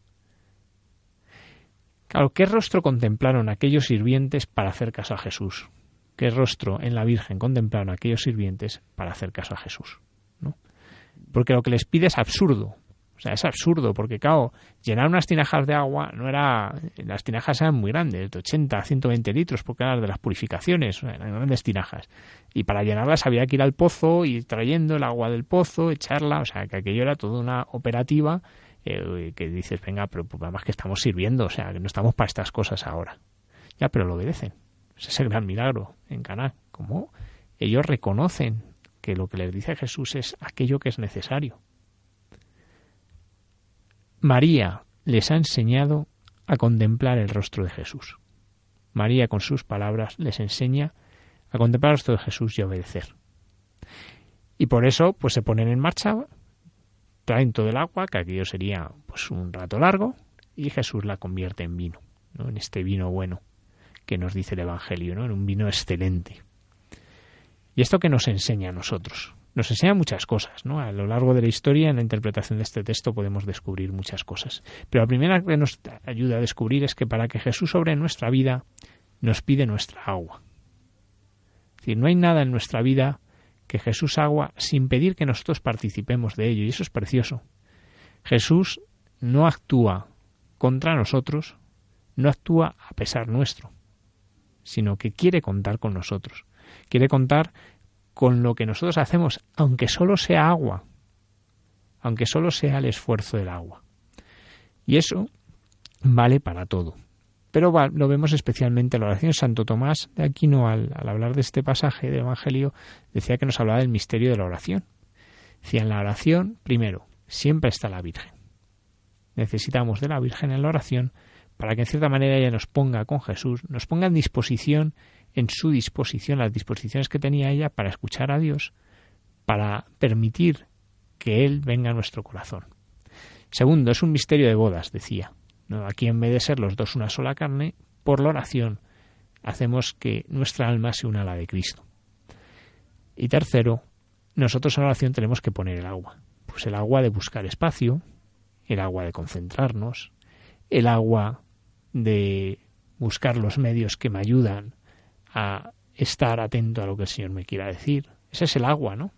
Claro, ¿qué rostro contemplaron aquellos sirvientes para hacer caso a Jesús? ¿Qué rostro en la Virgen contemplaron aquellos sirvientes para hacer caso a Jesús? ¿no? Porque lo que les pide es absurdo. O sea, es absurdo, porque claro, llenar unas tinajas de agua no era. Las tinajas eran muy grandes, de 80 a 120 litros, porque eran de las purificaciones, eran grandes tinajas. Y para llenarlas había que ir al pozo, ir trayendo el agua del pozo, echarla, o sea, que aquello era toda una operativa eh, que dices, venga, pero pues, además que estamos sirviendo, o sea, que no estamos para estas cosas ahora. Ya, pero lo obedecen. Ese es el gran milagro en Caná, como ellos reconocen que lo que les dice Jesús es aquello que es necesario. María les ha enseñado a contemplar el rostro de Jesús. María con sus palabras les enseña a contemplar el rostro de Jesús y obedecer. Y por eso pues se ponen en marcha, traen todo el agua, que aquello sería pues un rato largo, y Jesús la convierte en vino, ¿no? en este vino bueno que nos dice el Evangelio, ¿no? en un vino excelente. ¿Y esto que nos enseña a nosotros? Nos enseña muchas cosas, ¿no? A lo largo de la historia, en la interpretación de este texto, podemos descubrir muchas cosas. Pero la primera que nos ayuda a descubrir es que para que Jesús sobre nuestra vida, nos pide nuestra agua. Es no hay nada en nuestra vida que Jesús agua sin pedir que nosotros participemos de ello, y eso es precioso. Jesús no actúa contra nosotros, no actúa a pesar nuestro, sino que quiere contar con nosotros quiere contar con lo que nosotros hacemos, aunque solo sea agua, aunque solo sea el esfuerzo del agua. Y eso vale para todo. Pero lo vemos especialmente en la oración Santo Tomás de Aquino, al, al hablar de este pasaje del Evangelio, decía que nos hablaba del misterio de la oración. Decía, en la oración, primero, siempre está la Virgen. Necesitamos de la Virgen en la oración para que en cierta manera ella nos ponga con Jesús, nos ponga en disposición en su disposición, las disposiciones que tenía ella para escuchar a Dios, para permitir que Él venga a nuestro corazón. Segundo, es un misterio de bodas, decía. Aquí en vez de ser los dos una sola carne, por la oración hacemos que nuestra alma se una a la de Cristo. Y tercero, nosotros en la oración tenemos que poner el agua. Pues el agua de buscar espacio, el agua de concentrarnos, el agua de buscar los medios que me ayudan a estar atento a lo que el Señor me quiera decir. Ese es el agua, ¿no?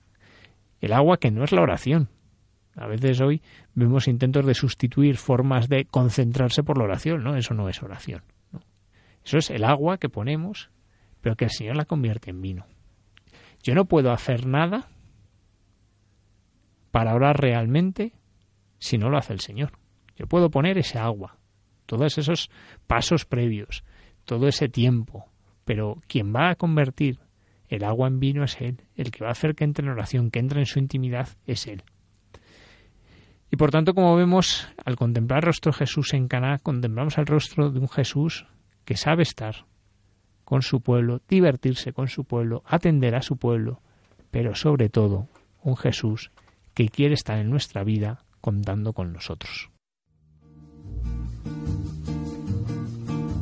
El agua que no es la oración. A veces hoy vemos intentos de sustituir formas de concentrarse por la oración, ¿no? Eso no es oración. Eso es el agua que ponemos, pero que el Señor la convierte en vino. Yo no puedo hacer nada para orar realmente si no lo hace el Señor. Yo puedo poner ese agua, todos esos pasos previos, todo ese tiempo, pero quien va a convertir el agua en vino es Él, el que va a hacer que entre en oración, que entre en su intimidad es Él. Y por tanto, como vemos, al contemplar el rostro de Jesús en Caná, contemplamos el rostro de un Jesús que sabe estar con su pueblo, divertirse con su pueblo, atender a su pueblo, pero sobre todo un Jesús que quiere estar en nuestra vida contando con nosotros.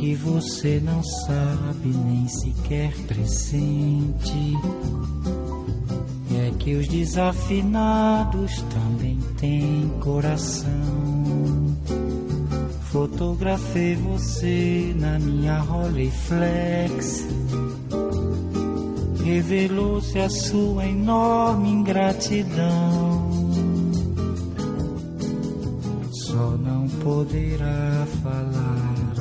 que você não sabe nem sequer pressente é que os desafinados também têm coração. Fotografei você na minha Rolleiflex. Revelou-se a sua enorme ingratidão só não poderá falar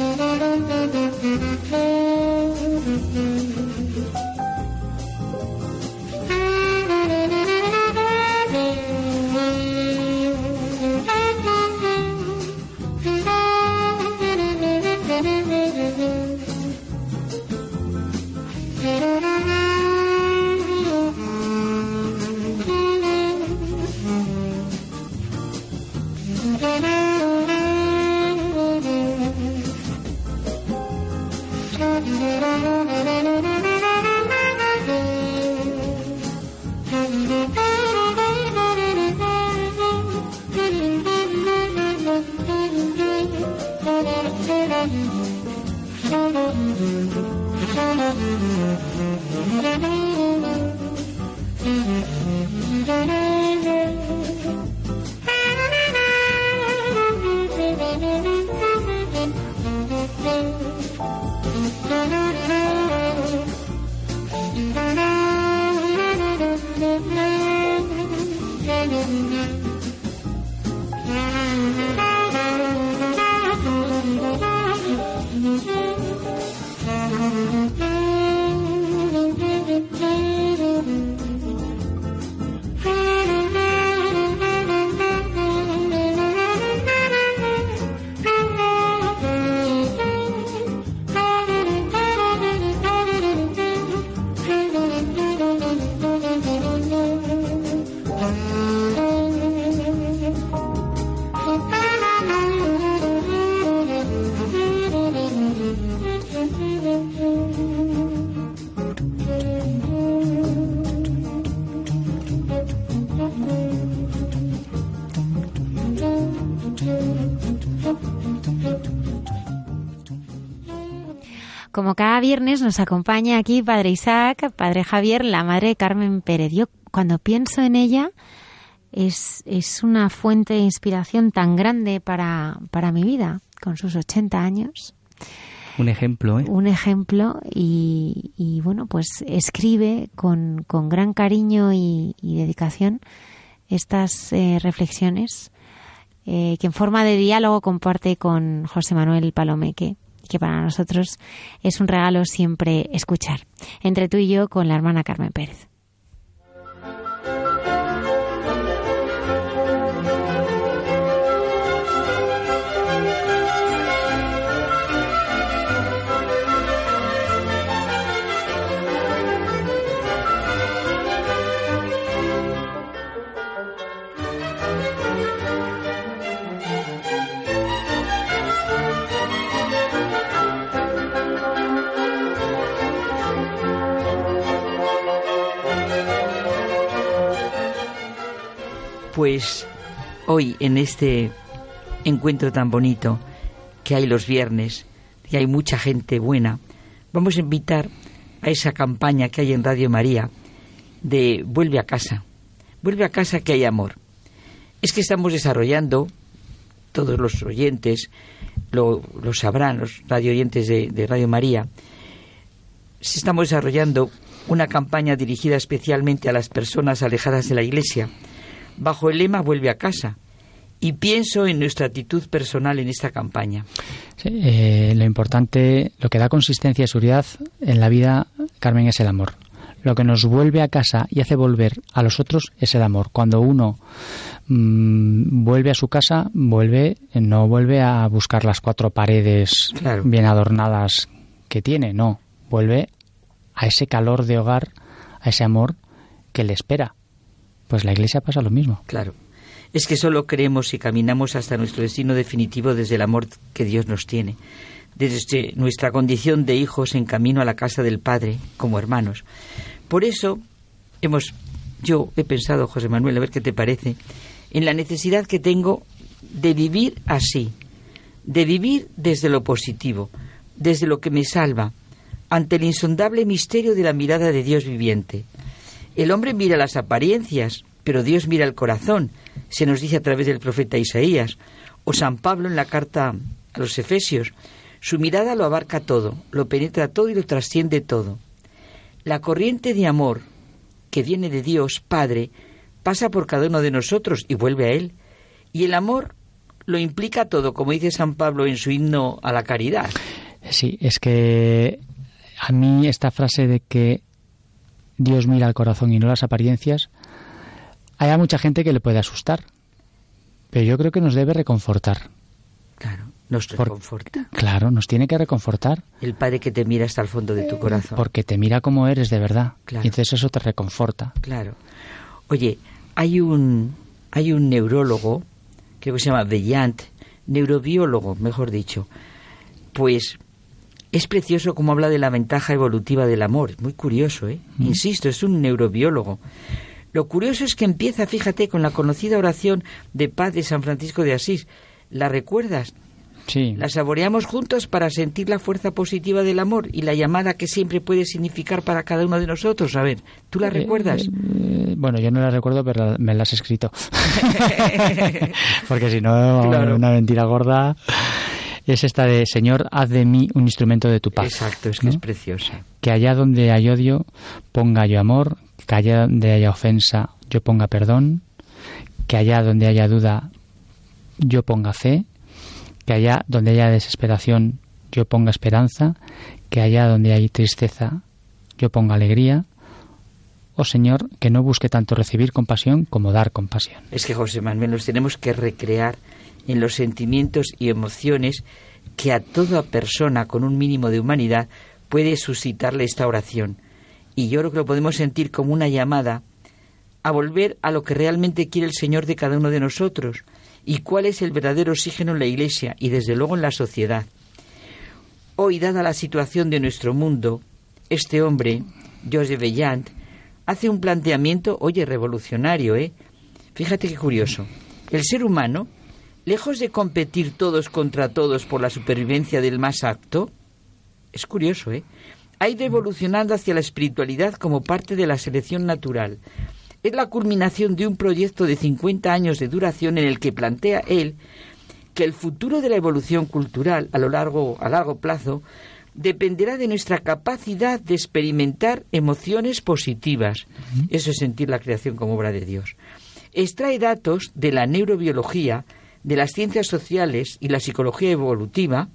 Thank you. Como cada viernes nos acompaña aquí Padre Isaac, Padre Javier, la madre Carmen Pérez. Yo cuando pienso en ella es, es una fuente de inspiración tan grande para, para mi vida, con sus 80 años. Un ejemplo, ¿eh? Un ejemplo y, y bueno, pues escribe con, con gran cariño y, y dedicación estas eh, reflexiones eh, que en forma de diálogo comparte con José Manuel Palomeque que para nosotros es un regalo siempre escuchar. Entre tú y yo con la hermana Carmen Pérez. Pues hoy en este encuentro tan bonito que hay los viernes y hay mucha gente buena, vamos a invitar a esa campaña que hay en Radio María de Vuelve a casa. Vuelve a casa que hay amor. Es que estamos desarrollando, todos los oyentes lo, lo sabrán, los radio oyentes de, de Radio María, estamos desarrollando una campaña dirigida especialmente a las personas alejadas de la Iglesia bajo el lema Vuelve a casa. Y pienso en nuestra actitud personal en esta campaña. Sí, eh, lo importante, lo que da consistencia y seguridad en la vida, Carmen, es el amor. Lo que nos vuelve a casa y hace volver a los otros es el amor. Cuando uno mmm, vuelve a su casa, vuelve, no vuelve a buscar las cuatro paredes Claro. bien adornadas que tiene, no, vuelve a ese calor de hogar, a ese amor que le espera. Pues la iglesia pasa lo mismo. Claro. Es que solo creemos y caminamos hasta nuestro destino definitivo desde el amor que Dios nos tiene, desde nuestra condición de hijos en camino a la casa del Padre, como hermanos. Por eso hemos, yo he pensado, José Manuel, a ver qué te parece, en la necesidad que tengo de vivir así, de vivir desde lo positivo, desde lo que me salva, ante el insondable misterio de la mirada de Dios viviente. El hombre mira las apariencias, pero Dios mira el corazón, se nos dice a través del profeta Isaías, o San Pablo en la carta a los Efesios. Su mirada lo abarca todo, lo penetra todo y lo trasciende todo. La corriente de amor que viene de Dios Padre pasa por cada uno de nosotros y vuelve a Él. Y el amor lo implica todo, como dice San Pablo en su himno a la caridad. Sí, es que a mí esta frase de que Dios mira al corazón y no las apariencias, hay mucha gente que le puede asustar, pero yo creo que nos debe reconfortar. Claro, nos reconforta. claro, nos tiene que reconfortar. El Padre que te mira hasta el fondo de tu corazón. Porque te mira como eres de verdad. Y entonces eso te reconforta. Claro. Oye, hay un, hay un neurólogo, que se llama Bellant, neurobiólogo, mejor dicho. Pues es precioso como habla de la ventaja evolutiva del amor. Muy curioso, ¿eh? Mm. Insisto, es un neurobiólogo. Lo curioso es que empieza, fíjate, con la conocida oración de paz de San Francisco de Asís. ¿La recuerdas? Sí. La saboreamos juntos para sentir la fuerza positiva del amor y la llamada que siempre puede significar para cada uno de nosotros. A ver, ¿tú la eh, recuerdas? Eh, bueno, yo no la recuerdo, pero me la has escrito. Porque si no, una mentira gorda es esta de Señor, haz de mí un instrumento de tu paz. Exacto, es que es preciosa. Que allá donde hay odio, ponga yo amor, que allá donde haya ofensa, yo ponga perdón, que allá donde haya duda, yo ponga fe, que allá donde haya desesperación, yo ponga esperanza, que allá donde hay tristeza, yo ponga alegría, oh Señor, que no busque tanto recibir compasión como dar compasión. Es que José Manuel, nos tenemos que recrear en los sentimientos y emociones que a toda persona con un mínimo de humanidad puede suscitarle esta oración. Y yo creo que lo podemos sentir como una llamada a volver a lo que realmente quiere el Señor de cada uno de nosotros y cuál es el verdadero oxígeno en la Iglesia y desde luego en la sociedad. Hoy, dada la situación de nuestro mundo, este hombre, Joseph Bellant, hace un planteamiento, oye, revolucionario, ¿eh? Fíjate qué curioso. El ser humano lejos de competir todos contra todos por la supervivencia del más apto, es curioso, ¿eh? Ha ido evolucionando hacia la espiritualidad como parte de la selección natural. Es la culminación de un proyecto de 50 años de duración en el que plantea él que el futuro de la evolución cultural a lo largo a largo plazo dependerá de nuestra capacidad de experimentar emociones positivas. Eso es sentir la creación como obra de Dios. Extrae datos de la neurobiología de las ciencias sociales y la psicología evolutiva,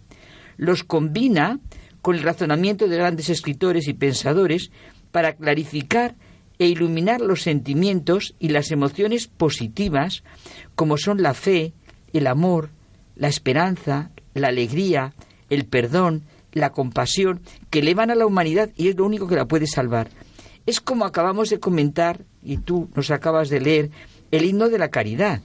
los combina con el razonamiento de grandes escritores y pensadores para clarificar e iluminar los sentimientos y las emociones positivas, como son la fe, el amor, la esperanza, la alegría, el perdón, la compasión, que elevan a la humanidad y es lo único que la puede salvar. Es como acabamos de comentar, y tú nos acabas de leer, el himno de la caridad.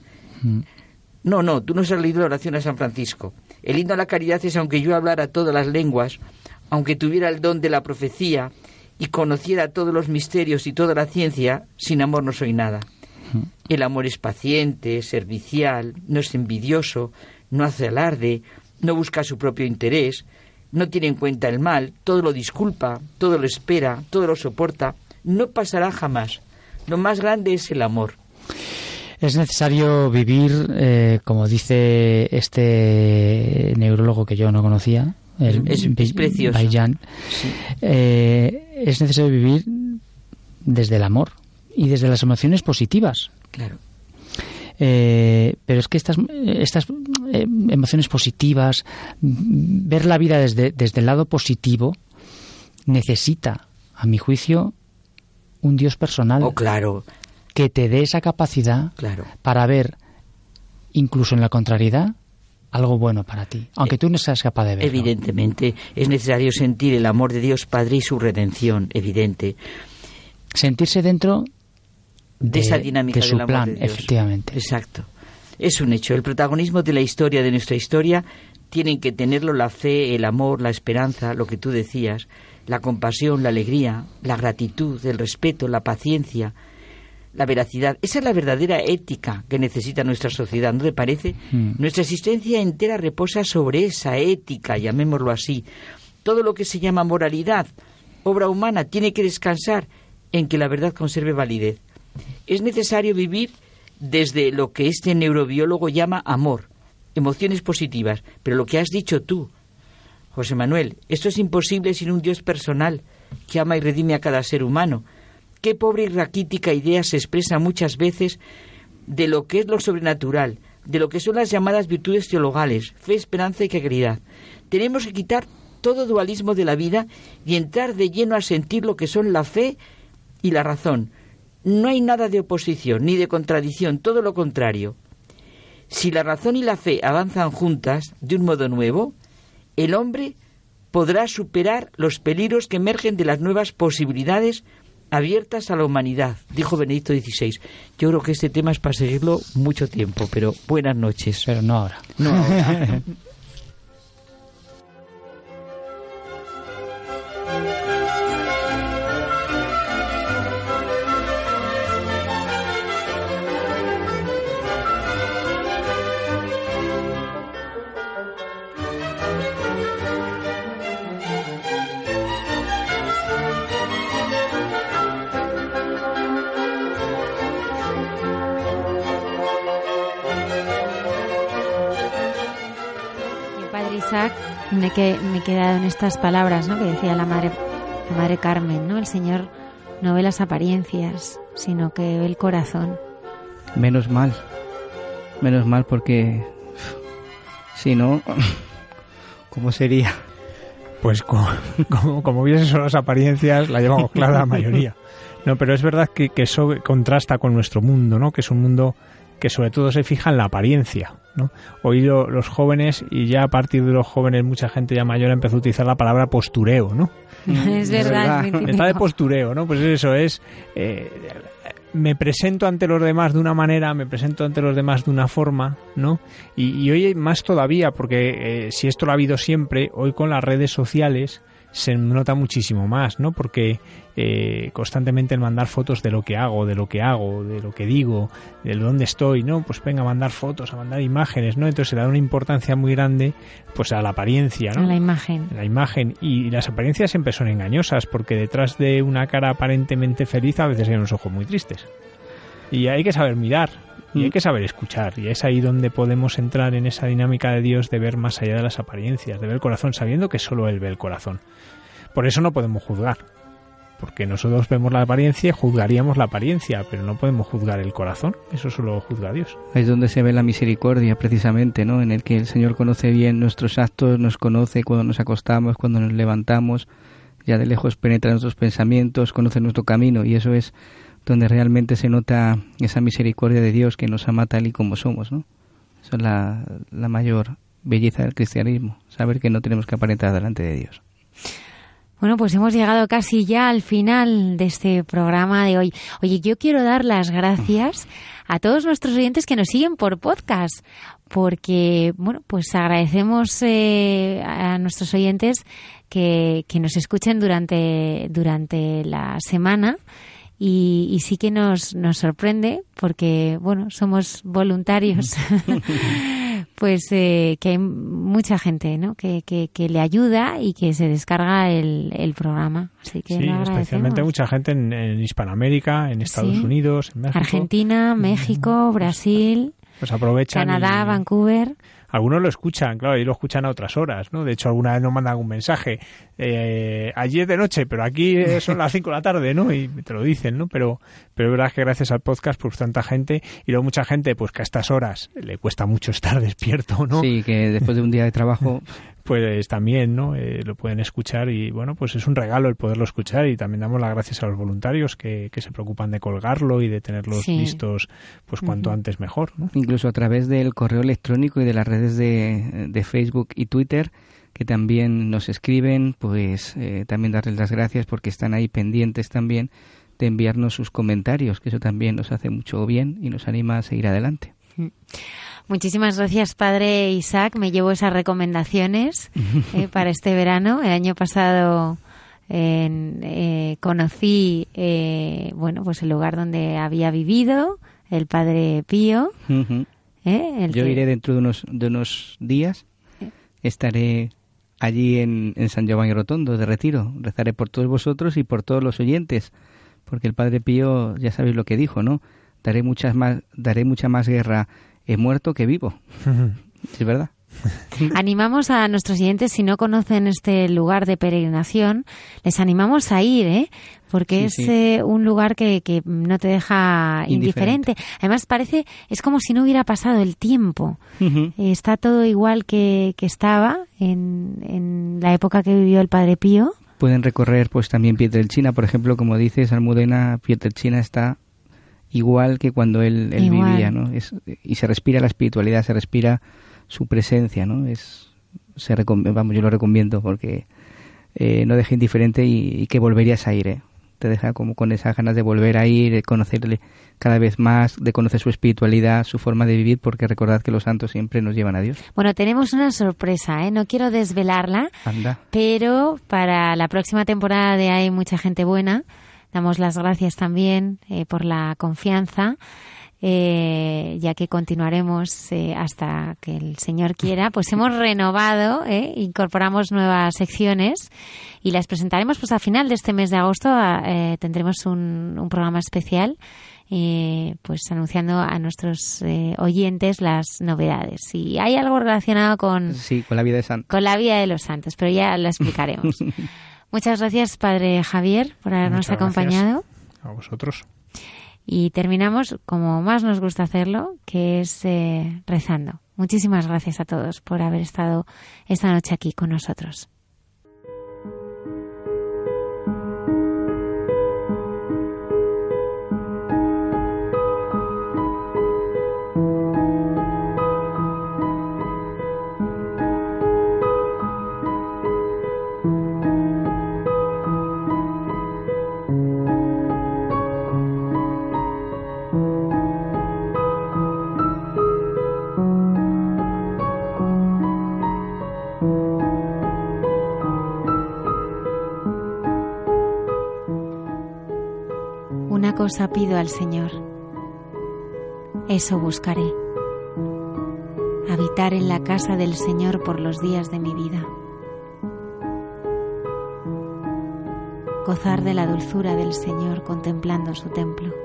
Mm. No, no, tú no has leído la oración a San Francisco. El himno a la caridad es aunque yo hablara todas las lenguas, aunque tuviera el don de la profecía y conociera todos los misterios y toda la ciencia, sin amor no soy nada. El amor es paciente, servicial, no es envidioso, no hace alarde, no busca su propio interés, no tiene en cuenta el mal, todo lo disculpa, todo lo espera, todo lo soporta, no pasará jamás. Lo más grande es el amor. Es necesario vivir, eh, como dice este neurólogo que yo no conocía, el es, precioso. Eh, es necesario vivir desde el amor y desde las emociones positivas. Claro. Eh, pero es que estas, estas emociones positivas, ver la vida desde, desde el lado positivo, necesita, a mi juicio, un Dios personal. Oh, claro que te dé esa capacidad para ver, incluso en la contrariedad, algo bueno para ti, aunque tú no seas capaz de verlo. Evidentemente, es necesario sentir el amor de Dios Padre y su redención, evidente. Sentirse dentro de, esa dinámica de su plan, efectivamente. Exacto. Es un hecho. El protagonismo de la historia, de nuestra historia, tienen que tenerlo la fe, el amor, la esperanza, lo que tú decías, la compasión, la alegría, la gratitud, el respeto, la paciencia, la veracidad. Esa es la verdadera ética que necesita nuestra sociedad, ¿no te parece? Mm. Nuestra existencia entera reposa sobre esa ética, llamémoslo así. Todo lo que se llama moralidad, obra humana, tiene que descansar en que la verdad conserve validez. Es necesario vivir desde lo que este neurobiólogo llama amor, emociones positivas. Pero lo que has dicho tú, José Manuel, esto es imposible sin un Dios personal que ama y redime a cada ser humano. Qué pobre y raquítica idea se expresa muchas veces de lo que es lo sobrenatural, de lo que son las llamadas virtudes teologales, fe, esperanza y caridad. Tenemos que quitar todo dualismo de la vida y entrar de lleno a sentir lo que son la fe y la razón. No hay nada de oposición ni de contradicción, todo lo contrario. Si la razón y la fe avanzan juntas de un modo nuevo, el hombre podrá superar los peligros que emergen de las nuevas posibilidades abiertas a la humanidad, dijo Benedicto XVI. Yo creo que este tema es para seguirlo mucho tiempo, pero buenas noches. Pero no ahora. No ahora. Isaac, me, que, me he quedado en estas palabras ¿no? que decía la madre, la madre Carmen, ¿no? El Señor no ve las apariencias, sino que ve el corazón. Menos mal. Menos mal porque si no, ¿cómo sería? Pues como, como, como viesen solo las apariencias, la llevamos clara la mayoría. No, pero es verdad que, que eso contrasta con nuestro mundo, ¿no? Que es un mundo que sobre todo se fija en la apariencia, ¿no? Hoy lo- los jóvenes, y ya a partir de los jóvenes mucha gente ya mayor empezó a utilizar la palabra postureo, ¿no? es verdad, es Está de postureo, ¿no? Pues eso es. eh, me presento ante los demás de una manera, me presento ante los demás de una forma, ¿no? Y, y hoy más todavía, porque eh, si esto lo ha habido siempre, hoy con las redes sociales se nota muchísimo más, ¿no? Porque eh, constantemente el mandar fotos de lo que hago, de lo que hago, de lo que digo, de dónde estoy, ¿no? Pues venga a mandar fotos, a mandar imágenes, ¿no? Entonces se le da una importancia muy grande, pues a la apariencia, ¿no? A la imagen. la imagen y las apariencias siempre son engañosas porque detrás de una cara aparentemente feliz a veces hay unos ojos muy tristes y hay que saber mirar y hay que saber escuchar y es ahí donde podemos entrar en esa dinámica de Dios de ver más allá de las apariencias de ver el corazón sabiendo que solo él ve el corazón. Por eso no podemos juzgar porque nosotros vemos la apariencia y juzgaríamos la apariencia pero no podemos juzgar el corazón eso solo juzga Dios. Es donde se ve la misericordia, precisamente, ¿no? En el que el Señor conoce bien nuestros actos, nos conoce cuando nos acostamos, cuando nos levantamos, ya de lejos penetra nuestros pensamientos, conoce nuestro camino, y eso es donde realmente se nota esa misericordia de Dios que nos ama tal y como somos, ¿no? Eso es la, la mayor belleza del cristianismo, saber que no tenemos que aparentar delante de Dios. Bueno, pues hemos llegado casi ya al final de este programa de hoy. Oye, yo quiero dar las gracias a todos nuestros oyentes que nos siguen por podcast, porque, bueno, pues agradecemos eh, a nuestros oyentes que, que nos escuchen durante, durante la semana. Y, y sí que nos, nos sorprende porque, bueno, somos voluntarios. pues eh, que hay mucha gente ¿no? que, que, que le ayuda y que se descarga el, el programa. Así que sí especialmente mucha gente en, en Hispanoamérica en Estados Sí. Unidos en México Argentina, México, Brasil, pues aprovechan Canadá, y- Vancouver. Algunos lo escuchan, claro, y lo escuchan a otras horas, ¿no? De hecho, alguna vez nos mandan un mensaje, eh, allí es de noche, pero aquí eh, son las 5 de la tarde, ¿no? Y te lo dicen, ¿no? Pero, pero es verdad que gracias al podcast, pues tanta gente, y luego mucha gente, pues que a estas horas le cuesta mucho estar despierto, ¿no? Sí, que después de un día de trabajo Pues también, ¿no? Eh, lo pueden escuchar y, bueno, pues es un regalo el poderlo escuchar y también damos las gracias a los voluntarios que, que se preocupan de colgarlo y de tenerlos Sí. listos, pues cuanto antes mejor, ¿no? incluso a través del correo electrónico y de las redes de, de Facebook y Twitter que también nos escriben, pues eh, también darles las gracias porque están ahí pendientes también de enviarnos sus comentarios, que eso también nos hace mucho bien y nos anima a seguir adelante. Muchísimas gracias, padre Isaac. Me llevo esas recomendaciones eh, para este verano. El año pasado eh, conocí, eh, bueno, pues el lugar donde había vivido el Padre Pío. ¿eh? El Yo que- iré dentro de unos, de unos días. Estaré allí en, en San Giovanni Rotondo de retiro. Rezaré por todos vosotros y por todos los oyentes. Porque el Padre Pío, ya sabéis lo que dijo, ¿no? Daré, muchas más, daré mucha más guerra en muerto que vivo. Es verdad. Animamos a nuestros oyentes, si no conocen este lugar de peregrinación, les animamos a ir, ¿eh? Porque Sí, es sí. eh, un lugar que, que no te deja indiferente. Indiferente. Además, parece, es como si no hubiera pasado el tiempo. Ujú. Eh, Está todo igual que, que estaba en, en la época que vivió el Padre Pío. Pueden recorrer pues también Pietrelcina, por ejemplo, como dices, Almudena, Pietrelcina está igual que cuando él, vivía, ¿no? Es, y se respira la espiritualidad, se respira su presencia, ¿no? Es, se recom- vamos, yo lo recomiendo porque eh, no deja indiferente y, y que volverías a ir, ¿eh? Te deja como con esas ganas de volver a ir, de conocerle cada vez más, de conocer su espiritualidad, su forma de vivir, porque recordad que los santos siempre nos llevan a Dios. Bueno, tenemos una sorpresa, ¿eh? No quiero desvelarla, Anda. pero para la próxima temporada de Hay mucha gente buena, damos las gracias también eh, por la confianza, eh, ya que continuaremos eh, hasta que el Señor quiera, pues hemos renovado, eh, incorporamos nuevas secciones y las presentaremos pues a final de este mes de agosto. a- eh, tendremos un, un programa especial. eh, pues anunciando a nuestros eh, oyentes las novedades. Si hay algo relacionado con, Sí, con la vida de San. con la vida de los santos, pero ya lo explicaremos. Muchas gracias, Padre Javier, por habernos Muchas acompañado. A vosotros. Y terminamos como más nos gusta hacerlo, que es eh, rezando. Muchísimas gracias a todos por haber estado esta noche aquí con nosotros. Cosa pido al Señor, eso buscaré, habitar en la casa del Señor por los días de mi vida, gozar de la dulzura del Señor contemplando su templo.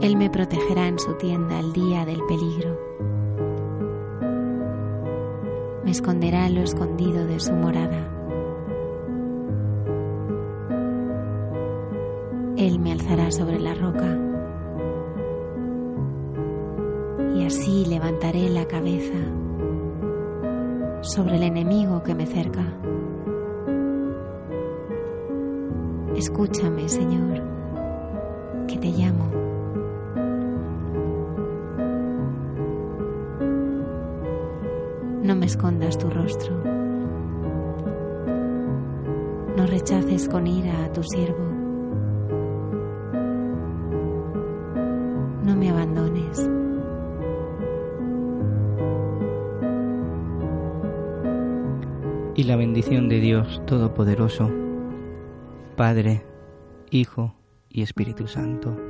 Él me protegerá en su tienda el día del peligro. Me esconderá en lo escondido de su morada. Sobre la roca. Y así levantaré la cabeza sobre el enemigo que me cerca. Escúchame, Señor, que te llamo. No me escondas tu rostro. No rechaces con ira a tu siervo. La bendición de Dios Todopoderoso, Padre, Hijo y Espíritu Santo.